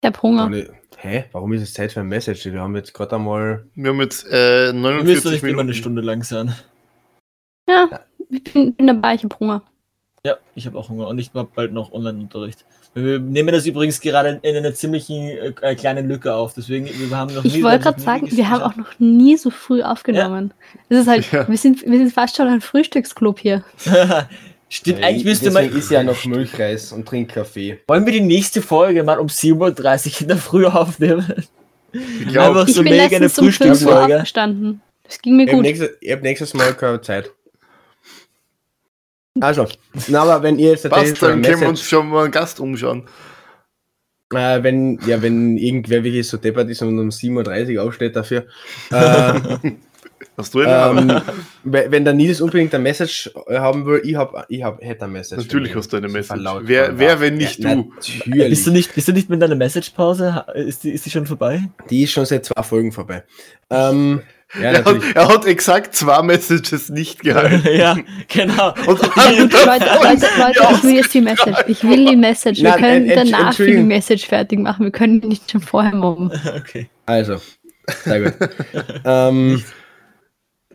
Ich habe Hunger. Hä? Warum ist es Zeit für ein Message? Wir haben jetzt gerade einmal. Wir haben jetzt äh, Wir müssen 49 nicht immer Minuten. eine Stunde lang sein. Ja, ich bin, bin dabei, ich habe Hunger. Ja, ich habe auch Hunger und ich habe bald noch Online-Unterricht. Wir nehmen das übrigens gerade in einer ziemlichen äh, kleinen Lücke auf, deswegen wir haben noch Ich nie- wollte gerade sagen, wir haben auch noch nie so früh aufgenommen. Das ist halt, Ja. wir, sind, wir sind fast schon ein Frühstücksclub hier. [laughs] Stimmt, eigentlich müsste man. Ist ja noch Milchreis und trinkt Kaffee. Wollen wir die nächste Folge mal um 7.30 Uhr in der Früh aufnehmen? Ich glaube, Einfach Ich so bin mega eine letztens um 5 Uhr Frühstücksfolge. aufgestanden. Das ging mir Ich habe gut. nächstes, ich hab nächstes Mal keine Zeit. Also, na, aber wenn ihr jetzt so dann können wir uns schon mal einen Gast umschauen. äh, wenn, ja, wenn irgendwer wirklich so deppert ist und um 7.30 Uhr aufsteht dafür, äh, Hast du eine? ähm, we- wenn der Nils unbedingt ein Message äh, haben will, ich hab, ich hab, hätte ein Message. Natürlich ihn. hast du eine Message. Wer- wer, wenn nicht ja, du? Natürlich. Bist du nicht, bist du nicht mit deiner Message-Pause? Ist die, ist die schon vorbei? Die ist schon seit zwei Folgen vorbei. Ähm, ja, er, hat, er hat exakt zwei Messages nicht gehalten. [laughs] ja, genau. [laughs] Und Leute, Leute, Leute, ich will jetzt die Message. Ich will die Message. Wir Nein, können äh, danach für die. Message fertig machen. Wir können nicht schon vorher mobben. [laughs] okay. Also, sehr gut. ähm,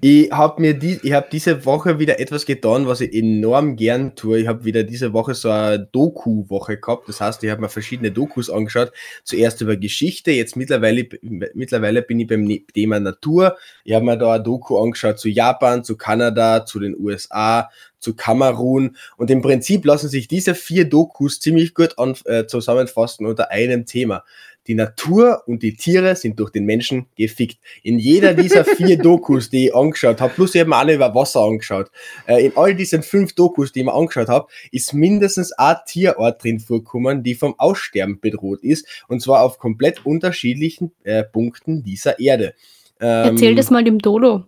ich habe mir die, ich hab diese Woche wieder etwas getan, was ich enorm gern tue. Ich habe wieder diese Woche so eine Doku-Woche gehabt. Das heißt, ich habe mir verschiedene Dokus angeschaut. Zuerst über Geschichte, jetzt mittlerweile, mittlerweile bin ich beim Ne- Thema Natur. Ich habe mir da eine Doku angeschaut zu Japan, zu Kanada, zu den USA, zu Kamerun. Und im Prinzip lassen sich diese vier Dokus ziemlich gut an, äh, zusammenfassen unter einem Thema. Die Natur und die Tiere sind durch den Menschen gefickt. In jeder dieser vier [laughs] Dokus, die ich angeschaut habe, plus ich habe mir alle über Wasser angeschaut, äh, in all diesen fünf Dokus, die ich mir angeschaut habe, ist mindestens ein Tierart drin vorgekommen, die vom Aussterben bedroht ist. Und zwar auf komplett unterschiedlichen äh, Punkten dieser Erde. Ähm, Erzähl das mal dem Dodo.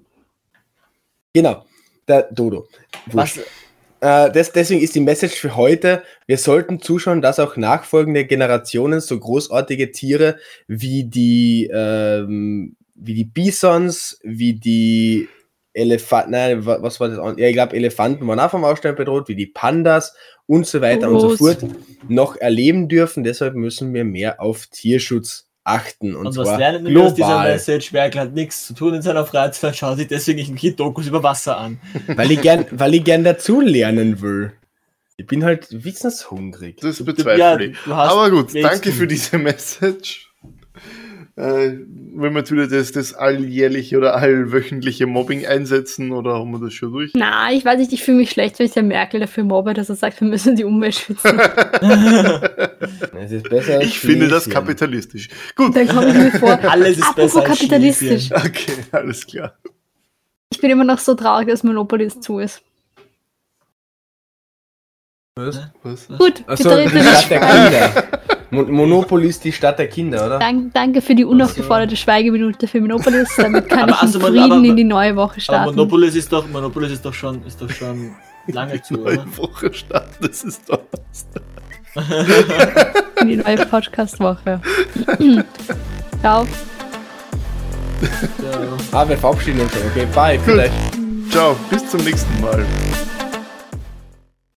Genau, der Dodo. Was, Äh, das, deswegen ist die Message für heute, wir sollten zuschauen, dass auch nachfolgende Generationen so großartige Tiere wie die, ähm, wie die Bisons, wie die Elefanten, nein, wa- was war das? Ja, ich glaube, Elefanten waren auch vom Aussterben bedroht, wie die Pandas und so weiter und so fort noch erleben dürfen. Deshalb müssen wir mehr auf Tierschutz achten. Und, und zwar was lernen wir aus dieser. Message? Merkel hat nichts zu tun in seiner Freizeit, schaut sich deswegen irgendwelche Dokus über Wasser an. [laughs] Weil ich gern, weil ich gern dazu lernen will. Ich bin halt wissenshungrig. Das bezweifle ja, ich. hast Aber gut, danke für diese Message. Äh, wenn wir jetzt wieder das, das alljährliche oder allwöchentliche Mobbing einsetzen oder haben wir das schon durch? Na, ich weiß nicht, ich fühle mich schlecht, wenn ich der Merkel dafür mobbe, dass er sagt, wir müssen die Umwelt schützen. [laughs] Es ist besser als Ich finde das kapitalistisch. Gut, Dann komme ich mir vor, [laughs] Alles ist apropos besser als kapitalistisch. Okay, alles klar. Ich bin immer noch so traurig, dass Monopoly jetzt zu ist. Was? Was? Gut, Achso, bitte die der nicht. Kinder. Mon Monopoly ist die Stadt der Kinder, oder? Dank, danke für die unaufgeforderte Schweigeminute für Monopolis. [laughs] Damit kann Aber ich in also, Frieden aber- in die neue Woche Aber starten. Monopolis ist doch, Monopolis ist doch schon, ist doch schon lange zu, oder? Neue Woche starten, das ist doch was. in die neue Podcast-Woche. [laughs] Ciao. Ja. Ah, wir verabschieden uns schon. Okay, bye, vielleicht. Ciao, bis zum nächsten Mal.